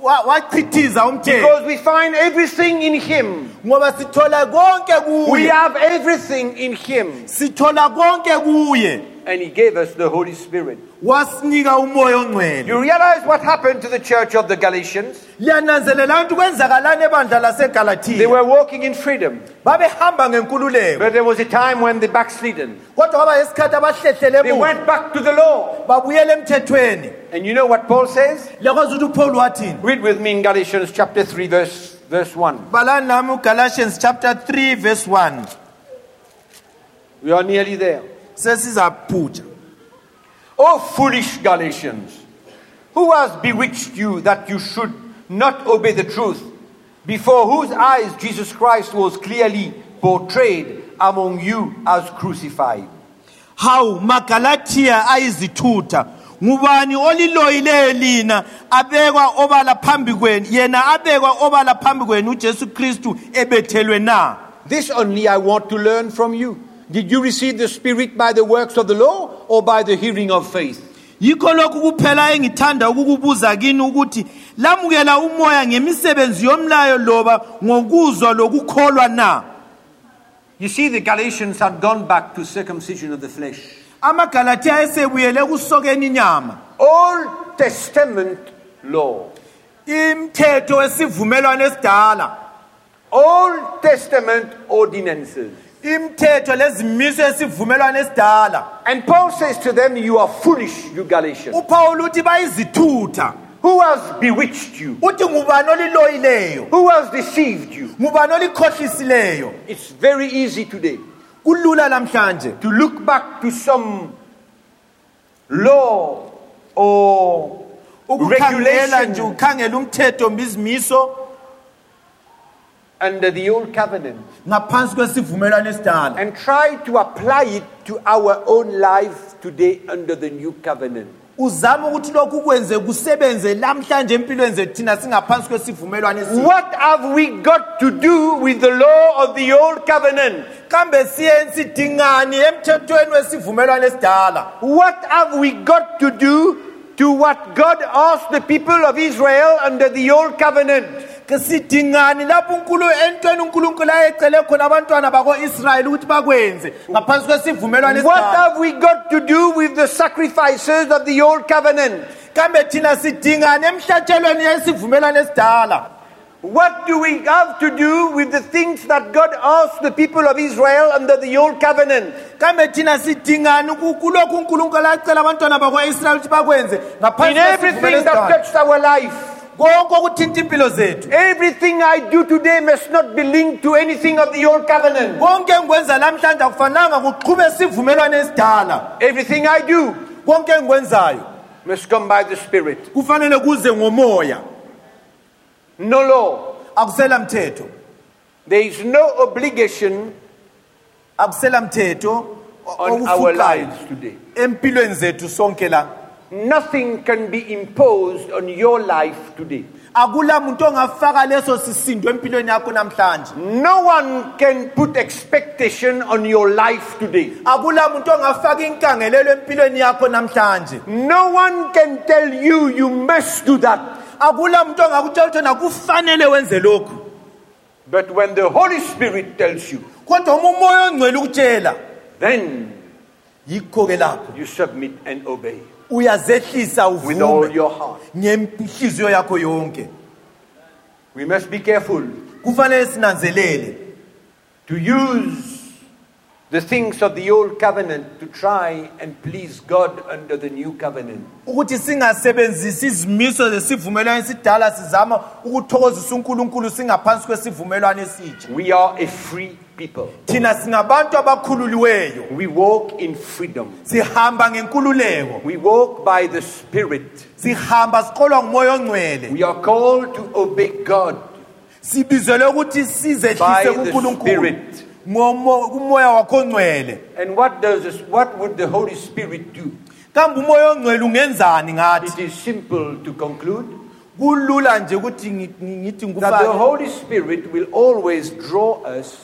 C: wa- wachithiza umthetho
B: Because we find everything in him.
C: ngoba sithola konke
B: We
C: kuye
B: have everything in him.
C: sithola konke kuye
B: And he gave us the Holy Spirit.
C: wasinika umoya ongcwele
B: You realize what happened to the church of the Galatians?
C: liyananzelela ukuthi kwenzakalani ebandla
B: They
C: lasegalatiya
B: were walking in freedom.
C: babehamba ngenkululeko
B: But there was a time when they backslidden.
C: kodwa kwaba yesikhathi abahlehlele
B: They
C: emuva
B: went back to the law.
C: emthethweni
B: And you know what Paul says?
C: lekwazi ukuthi upaul wathini
B: Read with me in Galatians chapter 3, verse, verse 1.
C: balani nami ugalatians chapter 3 verse 1
B: We are nearly there.
C: Sesizaphutsha
B: O foolish Galatians, who has bewitched you that you should not obey the truth, before whose eyes Jesus Christ was clearly portrayed among you as crucified?
C: hawu magalatiya ayizithutha ngubani oliloyileyo lina abekwa obala phambi kwenu yena abekwa obala phambi kwenu ujesu kristu ebethelwe na
B: This only I want to learn from you. Did you receive the Spirit by the works of the law or by the hearing of faith?
C: yikho lokhu kuphela engithanda ukukubuza kini ukuthi lamukela umoya ngemisebenzi yomlayo loba ngokuzwa lokukholwa na
B: You see, the Galatians had gone back to circumcision of the flesh.
C: amagalatiya esebuyele ekusokeni inyama
B: Old Testament law.
C: imthetho wesivumelwano esidala
B: Old Testament ordinances.
C: Imthetho lezimiso esivumelwano esidala
B: And Paul says to them, You are foolish, you Galatians.
C: uphawula uthi bayizithutha
B: Who has bewitched you?
C: uthi ngubani oliloyileyo
B: Who has deceived you?
C: ngubani olikhohlisileyo
B: It's very easy today
C: kulula namhlanje
B: to look back to some law or
C: ukukhangela nje
B: regulation
C: ukhangela umthetho mbizimiso
B: under the old covenant
C: ngaphansi kwesivumelwano esidala
B: and try to apply it to our own life today under the new covenant.
C: uzame ukuthi lokhu kwenze kusebenze lamhlanje empilweni zethu thina singaphansi kwesivumelwano
B: What have we got to do with the law of the old covenant?
C: kambe siye sidingani emthethweni wesivumelwano esidala
B: What have we got to do to what God asked the people of Israel under the old covenant?
C: Sidingani lapho entweni unkulunkulu ayecele khona abantwana bako-israyeli ukuthi bakwenze ngaphansi kwesivumelwano
B: What have we got to do with the sacrifices of the old covenant?
C: kambe thina sidingani emhlatshelweni yesivumelwano esidala
B: What do we have to do with the things that God asked the people of Israel under the old covenant?
C: kambe thina sidingani ku- kulokhu unkulunkulu acela abantwana bako-israyeli ukuthi bakwenze
B: In everything that touched our life.
C: Konke okuthinta impilo zethu
B: Everything I do today must not be linked to anything of the old covenant.
C: konke engikwenza lamhlanje akufananga kuqhube isivumelwano esidala
B: Everything I do
C: konke engikwenzayo
B: must come by the Spirit.
C: kufanele kuze ngomoya
B: No law.
C: akusela mthetho
B: There is no obligation
C: akusela mthetho
B: on our
C: okufuqayo
B: lives today.
C: empilweni zethu sonke la
B: Nothing can be imposed on your life today.
C: akula muntu ongafaka leso sisindo empilweni yakho namhlanje
B: No one can put expectation on your life today.
C: akula muntu ongafaka inkangelelo empilweni yakho namhlanje
B: No one can tell you you must do that.
C: akula muntu ongakutshela ukuthi wena kufanele wenze lokhu
B: But when the Holy Spirit tells you,
C: kodwa uma umoya ongcwele ukutshela
B: then
C: yikho-ke lapho
B: you submit and obey
C: uyazehlisa
B: with all
C: uvume
B: your heart.
C: ngenhliziyo yakho yonke.
B: We must be careful.
C: Kufanele sinanzelele.
B: To use the things of the old covenant to try and please God under the new covenant.
C: ukuthi singasebenzisi izimiso zesivumelwano esidala sizama ukuthokozisa unkulunkulu singaphansi kwesivumelwano esitsha
B: We are a free people.
C: thina singabantu abakhululiweyo
B: We walk in freedom.
C: sihamba ngenkululeko
B: We walk by the Spirit.
C: sihamba siqolwa ngumoya ongcwele
B: We are called to obey God
C: sibizelwe ukuthi
B: by
C: sizehlise
B: the
C: kunkulunkulu
B: Spirit.
C: Ngomo- kumoya wakho ongcwele
B: And what does this, what would the Holy Spirit do?
C: kambe umoya ongcwele ungenzani ngathi
B: is simple to conclude
C: kulula nje ukuthi ngi- ngi- ngithi
B: that the
C: ngikufake
B: Holy Spirit will always draw us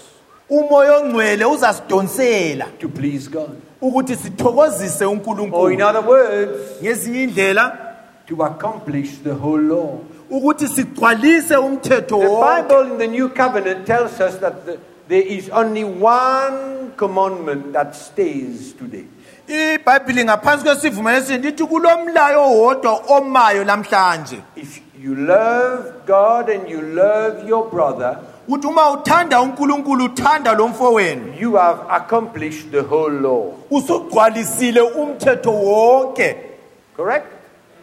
C: umoya ongcwele uzasidonsela
B: to please God.
C: ukuthi sithokozise
B: Or oh, in
C: unkulunkulu
B: other words,
C: ngezinye indlela
B: to accomplish the whole law.
C: ukuthi sigcwalise umthetho
B: The
C: wonke
B: Bible in the New Covenant tells us that the, there is only one commandment that stays today.
C: ngaphansi kwesivumelwano esinye lithi kulomlayo owodwa omayo namhlanje
B: If you love God and you love your brother,
C: ukuthi uma uthanda unkulunkulu uthanda lo mfo wenu
B: you have accomplished the whole law.
C: usugcwalisile umthetho wonke
B: Correct?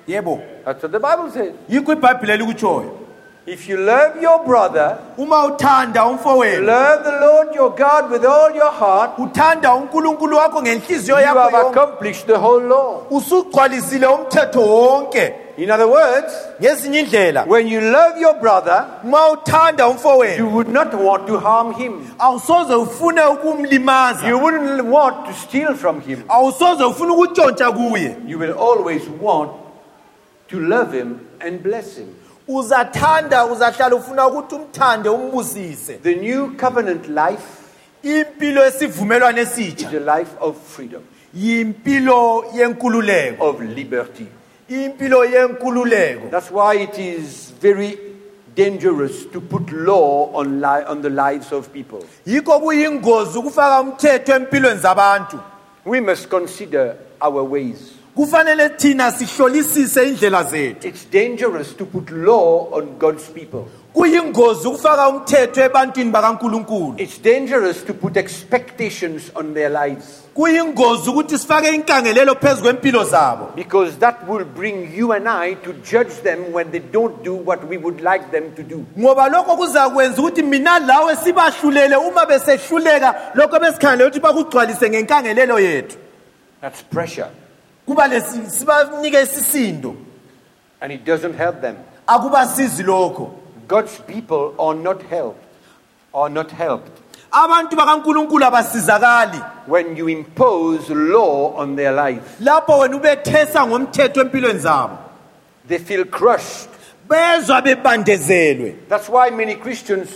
C: yebo
B: That's what the Bible says.
C: yikho ibhayibhili elikutshoyo
B: If you love your brother,
C: uma uthanda umfo
B: you
C: wenu
B: love the Lord your God with all your heart,
C: uthanda unkulunkulu wakho ngenhliziyo
B: you have accomplished the whole law.
C: usugcwalisile umthetho wonke
B: In other words,
C: ngezinye indlela
B: when you love your brother,
C: uma uthanda umfo
B: you would not want to harm him.
C: awusoze ufune ukumlimaza
B: You wouldn't want to steal from him.
C: awusoze ufune ukutshontsha kuye
B: You will always want to love him and bless him.
C: Uzathanda uzahlala ufuna ukuthi umthande umbusise
B: The new covenant life
C: impilo yesivumelwano
B: is
C: esitsha
B: a life of freedom,
C: yimpilo yenkululeko
B: of liberty.
C: impilo yenkululeko
B: That's why it is very dangerous to put law on, li- on the lives of people.
C: yikho kuyingozi ukufaka umthetho empilweni zabantu
B: We must consider our ways.
C: Kufanele thina sihlolisise indlela zethu.
B: It's dangerous to put law on God's people.
C: kuyingozi ukufaka umthetho ebantwini bakankulunkulu.
B: It's dangerous to put expectations on their lives.
C: Kuyingozi ukuthi sifake inkangelelo phezu kwempilo zabo.
B: Because that will bring you and I to judge them when they don't do what we would like them to do.
C: ngoba lokho kuzakwenza ukuthi mina lawe sibahlulele uma besehluleka lokho besikhangelela ukuthi bakugcwalise ngenkangelelo yethu.
B: That's pressure,
C: kuba lesi sibanike isisindo
B: and it doesn't help them.
C: akubasizi lokho
B: God's people are not helped are not helped
C: abantu bakankulunkulu abasizakali
B: when you impose law on their life.
C: lapho wena ubethesa ngomthetho empilweni zabo
B: They feel crushed.
C: bezwa bebandezelwe
B: That's why many Christians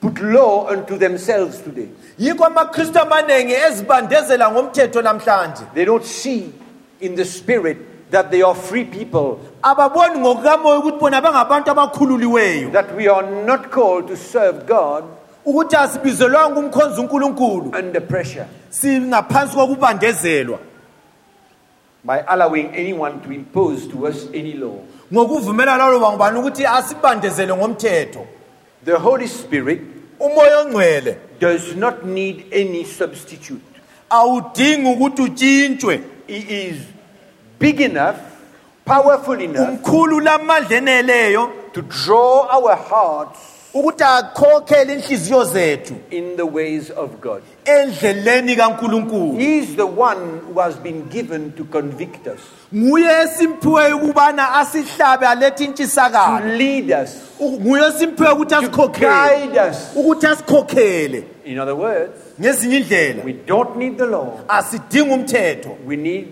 B: put law unto themselves today.
C: yikho amakristu amaningi ezibandezela ngomthetho namhlanje
B: They don't see in the spirit that they are free people,
C: ababoni ngokukamoya ukuthi bona bangabantu abakhululiweyo.
B: That we are not called to serve God
C: ukuthi asibizelwanga umkhonza unkulunkulu.
B: under pressure.
C: Singaphansi kokubandezelwa.
B: By allowing anyone to impose to us any law.
C: ngokuvumela laloba ngubani ukuthi asibandezele ngomthetho.
B: The Holy Spirit
C: umoya ongcwele.
B: does not need any substitute.
C: awudingi ukuthi utshintshwe
B: He is big enough, powerful enough
C: umkhulu lamandla eneleyo
B: to draw our hearts
C: ukuthi akhokhele inhliziyo zethu.
B: in the ways of God.
C: endleleni kankulunkulu.
B: He is the one who has been given to convict us,
C: nguye esimphiweyo ukubana asihlabe alethe
B: to
C: intshisakalo
B: lead us,
C: nguye ukuthi
B: to
C: asikhokhele.
B: guide us.
C: ukuthi asikhokhele.
B: In other words,
C: ngezinye indlela.
B: We don't need the law,
C: asidingi umthetho.
B: We need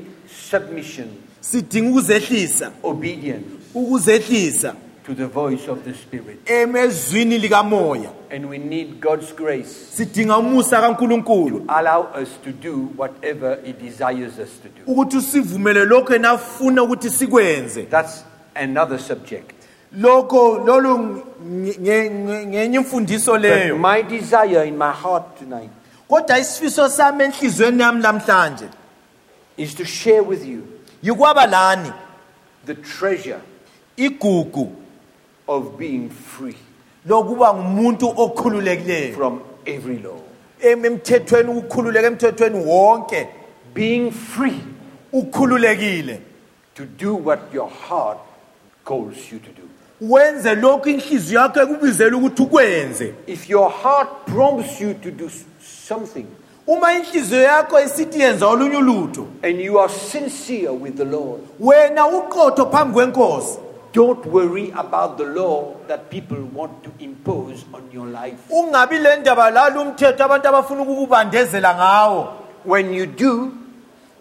B: submission,
C: sidinga ukuzehlisa.
B: obedience
C: ukuzehlisa.
B: to the voice of the Spirit.
C: emezwini likamoya.
B: And we need God's grace.
C: Sidinga umusa kankulunkulu.
B: Allow us to do whatever He desires us to do.
C: ukuthi usivumele lokho yena afuna ukuthi sikwenze.
B: That's another subject.
C: lokho lolu nge- nge- nge- ngenye imfundiso
B: But
C: leyo.
B: my desire in my heart tonight
C: kodwa isifiso sami enhliziyweni yami namhlanje
B: is to share with you
C: yikwaba lani?
B: the treasure
C: igugu
B: of being free
C: lokuba ngumuntu okhululekileyo.
B: from every law.
C: Em- emthethweni ukukhululeka emthethweni wonke.
B: Being free
C: ukhululekile.
B: to do what your heart calls you to do.
C: wenze lokhu inhliziyo yakho ekubizela ukuthi ukwenze.
B: If your heart prompts you to do something.
C: Uma inhliziyo yakho isithi yenza olunye ulutho
B: and you are sincere with the Lord,
C: wena uqotho phambi kwenkosi.
B: Don't worry about the law that people want to impose on your life.
C: ungabi le ndaba lalo umthetho abantu abafuna ukukubandezela ngawo.
B: When you do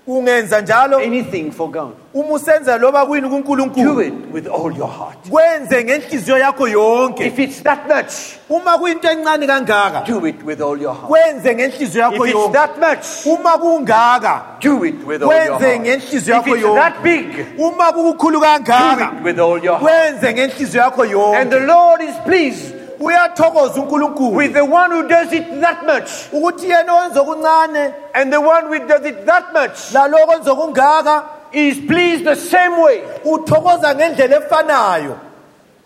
C: ungenza njalo
B: anything for God,
C: uma usenza loba kuyini
B: do
C: kunkulunkulu
B: it with all your heart.
C: kwenze ngenhliziyo yakho yonke
B: If it's that much,
C: uma kuyinto encane kangaka
B: do it with all your heart.
C: kwenze ngenhliziyo
B: If
C: yakho
B: it's
C: yonke
B: that much,
C: uma kungaka
B: do it with all your
C: kwenze
B: heart.
C: ngenhliziyo
B: If
C: yakho
B: it's
C: yonke
B: that big,
C: uma kukukhulu
B: do
C: kangaka
B: it with all your heart.
C: kwenze ngenhliziyo yakho
B: And the
C: yonke
B: Lord is pleased
C: uyathokoza unkulunkulu.
B: With the one who does it that much.
C: Ukuthi yena owenza okuncane
B: and the one who does it that much
C: laloko enza okungaka
B: is pleased the same way.
C: uthokoza ngendlela efanayo.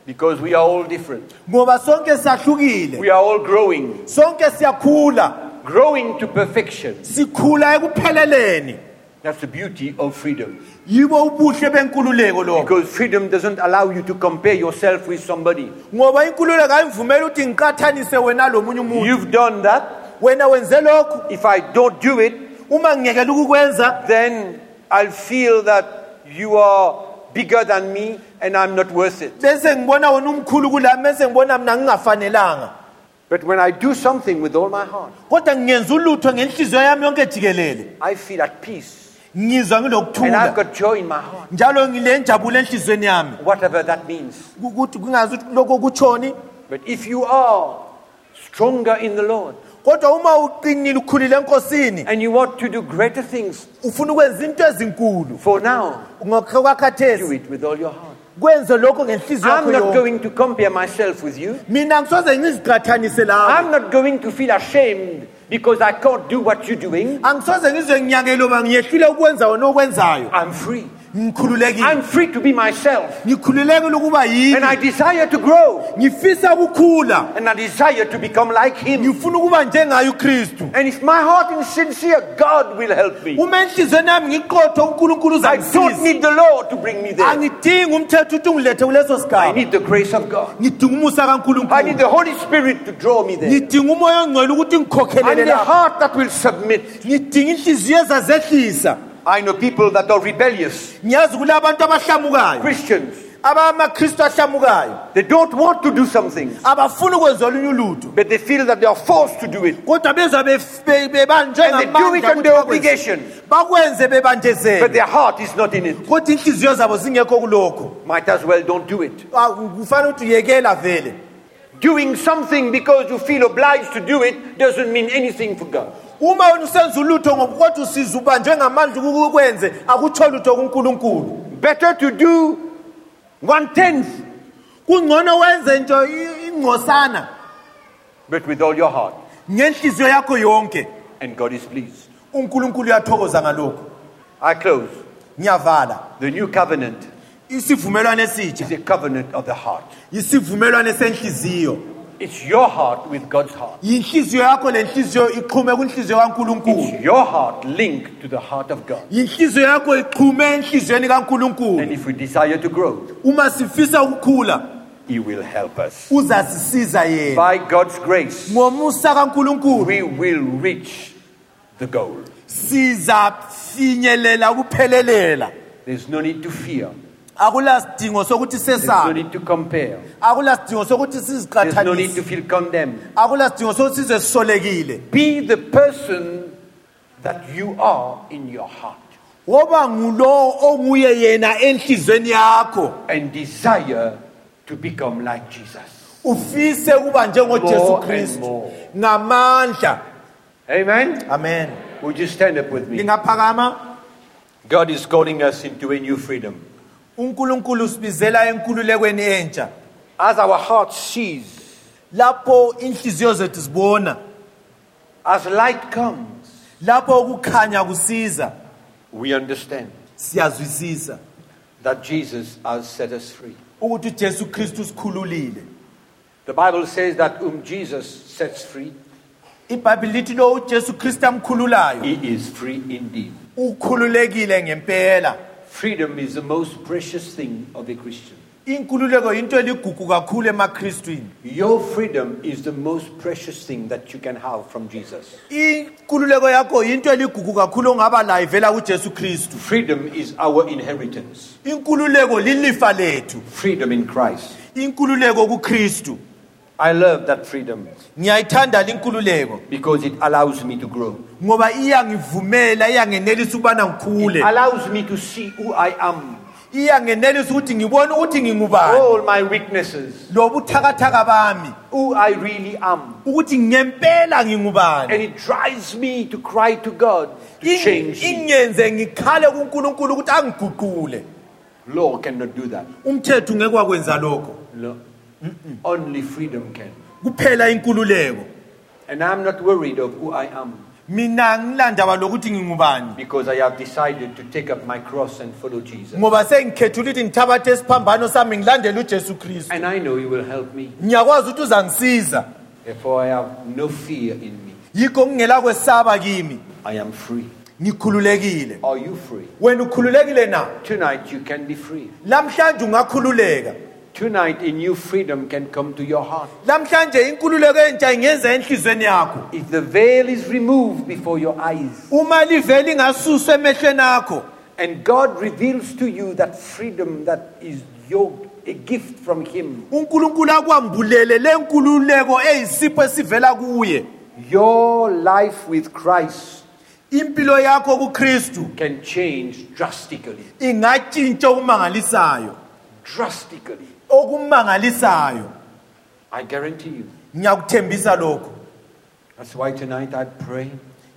B: Because we are all different.
C: ngoba sonke siyahlukile.
B: We are all growing,
C: sonke siyakhula.
B: Growing to perfection.
C: sikhula ekupheleleni
B: That's the beauty of freedom.
C: yibo ubuhle benkululeko lokho
B: Because freedom doesn't allow you to compare yourself with somebody.
C: ngoba inkululeko ayivumeli ukuthi ngiqathanise wena lo umuntu
B: You've done that.
C: wena wenze lokhu
B: If I don't do it,
C: uma ngingekela ukukwenza
B: then I'll feel that you are bigger than me and I'm not worth it.
C: bese ngibona wena umkhulu kulami bese ngibona mina ngingafanelanga
B: But when I do something with all my heart,
C: kodwa ngiyenza ulutho ngenhliziyo yami yonke jikelele
B: I feel at peace.
C: Ngizwa
B: And I've
C: ngilokuthula
B: got joy in my heart.
C: njalo ngilenjabulo enhliziyweni yami
B: Whatever that means.
C: ukuthi kungazi ukuthi lokho kutshoni
B: But if you are stronger in the Lord
C: kodwa uma uqinile ukhulile enkosini
B: and you want to do greater things
C: ufuna ukwenza into ezinkulu
B: for now, do
C: kwakhathesi
B: it with all your heart.
C: kwenze lokho ngenhliziyo yakho
B: I'm not
C: yonke
B: going to compare myself with you.
C: mina ngisoze lawe
B: I'm not going to feel ashamed because I can't do what you're doing.
C: angisoze ngize nginyangele uma ngiyehlule ukwenza wena okwenzayo
B: I'm free.
C: Ngikhululekile
B: I'm free to be myself.
C: ngikhululekile ukuba
B: And
C: yini
B: I desire to grow.
C: ngifisa ukukhula
B: And I desire to become like Him.
C: ngifuna ukuba njengaye ukristu
B: And if my heart is sincere, God will help me.
C: uma enhliziyweni yami ngiqotho unkulunkulu
B: I don't
C: uzangisiza
B: need the law to bring me there.
C: angidingi umthetho ukuthi ungilethe kuleso
B: I
C: sigaba
B: need the grace of God.
C: ngidinga umusa
B: I need
C: kankulunkulu
B: the Holy Spirit to draw me there.
C: ngidinga umoya ongcwele ukuthi
B: I
C: ngikhokhelele
B: need a
C: lapho
B: heart that will submit.
C: ngidinga inhliziyo ezazehlisa
B: I know people that are rebellious,
C: ngiyazi kula abantu abahlamukayo.
B: Christians,
C: abamakristu ahlamukayo.
B: They don't want to do something,
C: abafuni ukwenza olunye ulutho.
B: But they feel that they are forced to do it.
C: kodwa bezwa bef- be- bebanjwe
B: And they do it
C: ngamandla
B: under
C: ukuthi
B: obligation,
C: bakwenze
B: but their heart is not in it.
C: kodwa inhliziyo zabo zingekho kulokho.
B: Might as well don't do it.
C: Ah, kufanele ukuthi uyekela vele.
B: Doing something because you feel obliged to do it doesn't mean anything for God.
C: Uma wena usenza ulutho ngoba kodwa usiza ubanjwe ngamandla ukukwenze akutsho lutho kunkulunkulu.
B: Better to do one tenth,
C: kungcono wenze i- ingcosana.
B: But with all your heart,
C: ngenhliziyo yakho yonke.
B: And God is pleased.
C: unkulunkulu uyathokoza ngalokho
B: I close.
C: ngiyavala.
B: The new covenant
C: isivumelwano esitsha.
B: is a covenant of the heart.
C: isivumelwano senhliziyo.
B: It's your heart with God's heart.
C: yinhliziyo yakho le nhliziyo ixhume kwinhliziyo kankulunkulu
B: It's your heart linked to the heart of God.
C: yinhliziyo yakho ixhume enhliziyweni
B: And
C: kankulunkulu
B: if we desire to grow,
C: uma sifisa ukukhula
B: He will help us.
C: uzasisiza yena
B: By God's grace,
C: ngomusa kankulunkulu
B: we will reach the goal.
C: sizafinyelela ukuphelelela
B: There's no need to fear.
C: Akula sidingo sokuthi
B: There's no need to compare.
C: sokuthi
B: There's no need to
C: siziqathanise
B: feel condemned.
C: akula sidingo sokuthi sizwe sisolekile
B: Be the person that you are in your heart
C: woba ngulo onguye yena enhlizweni yakho
B: and desire to become like Jesus.
C: ufise ukuba njengojesu
B: More and
C: kristu
B: more.
C: ngamandla
B: Amen.
C: amen
B: Would you stand up with me?
C: lingaphakama
B: God is calling us into a new freedom.
C: Unkulunkulu usibizela enkululekweni entsha.
B: As our heart sees,
C: lapho inhliziyo zethu zibona.
B: as light comes,
C: lapho ukukhanya kusiza.
B: we understand
C: siyazwisisa.
B: that Jesus has set us free.
C: ukuthi ujesu kristu usikhululile
B: The Bible says that whom Jesus sets free,
C: ibhayibhile lithi lo ujesu kristu amkhululayo.
B: he is free indeed.
C: ukhululekile ngempela.
B: Freedom is the most precious thing of a Christian.
C: inkululeko yinto eligugu kakhulu emakristwini
B: Your freedom is the most precious thing that you can have from Jesus.
C: inkululeko yakho yinto eligugu kakhulu ongaba layo ivela kujesu kristu
B: Freedom is our inheritance.
C: inkululeko lilifa lethu
B: Freedom in Christ.
C: inkululeko kukristu
B: I love that freedom
C: ngiyayithanda inkululeko
B: because it allows me to grow.
C: ngoba iyangivumela iyangenelisa ukubana
B: It
C: ngikhule
B: allows me to see who I am,
C: iyangenelisa ukuthi ngibone ukuthi ngingubani
B: all my weaknesses,
C: lobu buthakathaka bami
B: who I really am.
C: ukuthi ngempela
B: And
C: ngingubani
B: it drives me to cry to God to
C: In-
B: change me.
C: ingenze ngikhale kunkulunkulu ukuthi angiguqule
B: Law cannot do that.
C: umthetho ngeke wakwenza lokho
B: No. Only freedom can.
C: kuphela inkululeko
B: And I'm not worried of who I am
C: mina ngilandaba lokuthi ngingubani
B: because I have decided to take up my cross and follow Jesus.
C: ngoba sengikhethula ukuthi ngithabathe isiphambano sami ngilandele ujesu kristu
B: And I know He will help me.
C: ngiyakwazi ukuthi uzangisiza
B: Therefore, I have no fear in me.
C: yikho ngingela kwesaba kimi
B: I am free.
C: ngikhululekile
B: Are you free?
C: wena ukhululekile na
B: Tonight, you can be free.
C: lamhlanje ungakhululeka
B: Tonight, a new freedom can come to your heart.
C: lamhlanje inkululeko entsha ingenza enhlizweni yakho
B: If the veil is removed before your eyes
C: uma liveli ingasuswa emehlweni akho
B: and God reveals to you that freedom that is your a gift from Him,
C: unkulunkulu akwambulele le nkululeko eyisipho esivela kuye
B: your life with Christ
C: impilo yakho kukristu
B: can change drastically.
C: ingatshintsha okumangalisayo
B: Drastically.
C: Okumangalisayo
B: I guarantee you.
C: ngiyakuthembisa lokho
B: That's why tonight I pray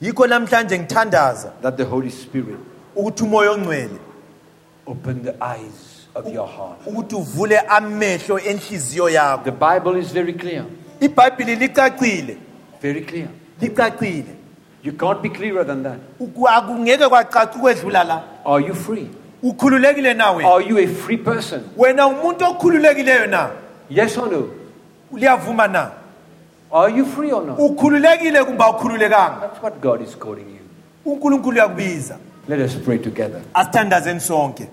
C: yikho namhlanje ngithandaza
B: that the Holy Spirit
C: ukuthi umoya ongcwele
B: open the eyes of your heart.
C: ukuthi uvule amehlo enhliziyo yakho
B: The Bible is very clear.
C: ibhayibhili licacile
B: Very clear.
C: licacile
B: You can't be clearer than that.
C: Uku- akungeke kwacaca ukwedlula la
B: Are you free?
C: Ukhululekile nawe
B: Are you a free person?
C: wena umuntu okhululekileyo na
B: Yes or no?
C: liyavuma na
B: Are you free or not?
C: ukhululekile kumbe awukhululekanga
B: That's what God is calling you.
C: unkulunkulu uyakubiza
B: Let us pray together.
C: asithandazeni sonke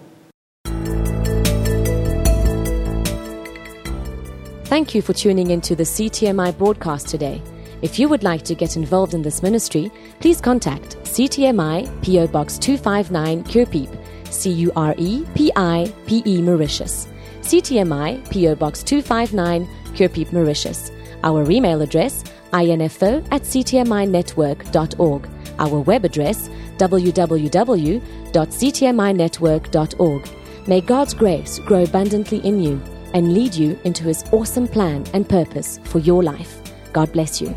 A: Thank you for tuning into the CTMI broadcast today. If you would like to get involved in this ministry, please contact CTMI PO Box 259 Curepipe, C U R E P I P E Mauritius. CTMI, PO Box 259, Curepipe, Mauritius. Our email address, info at ctminetwork.org. Our web address, www.ctminetwork.org. May God's grace grow abundantly in you and lead you into his awesome plan and purpose for your life. God bless you.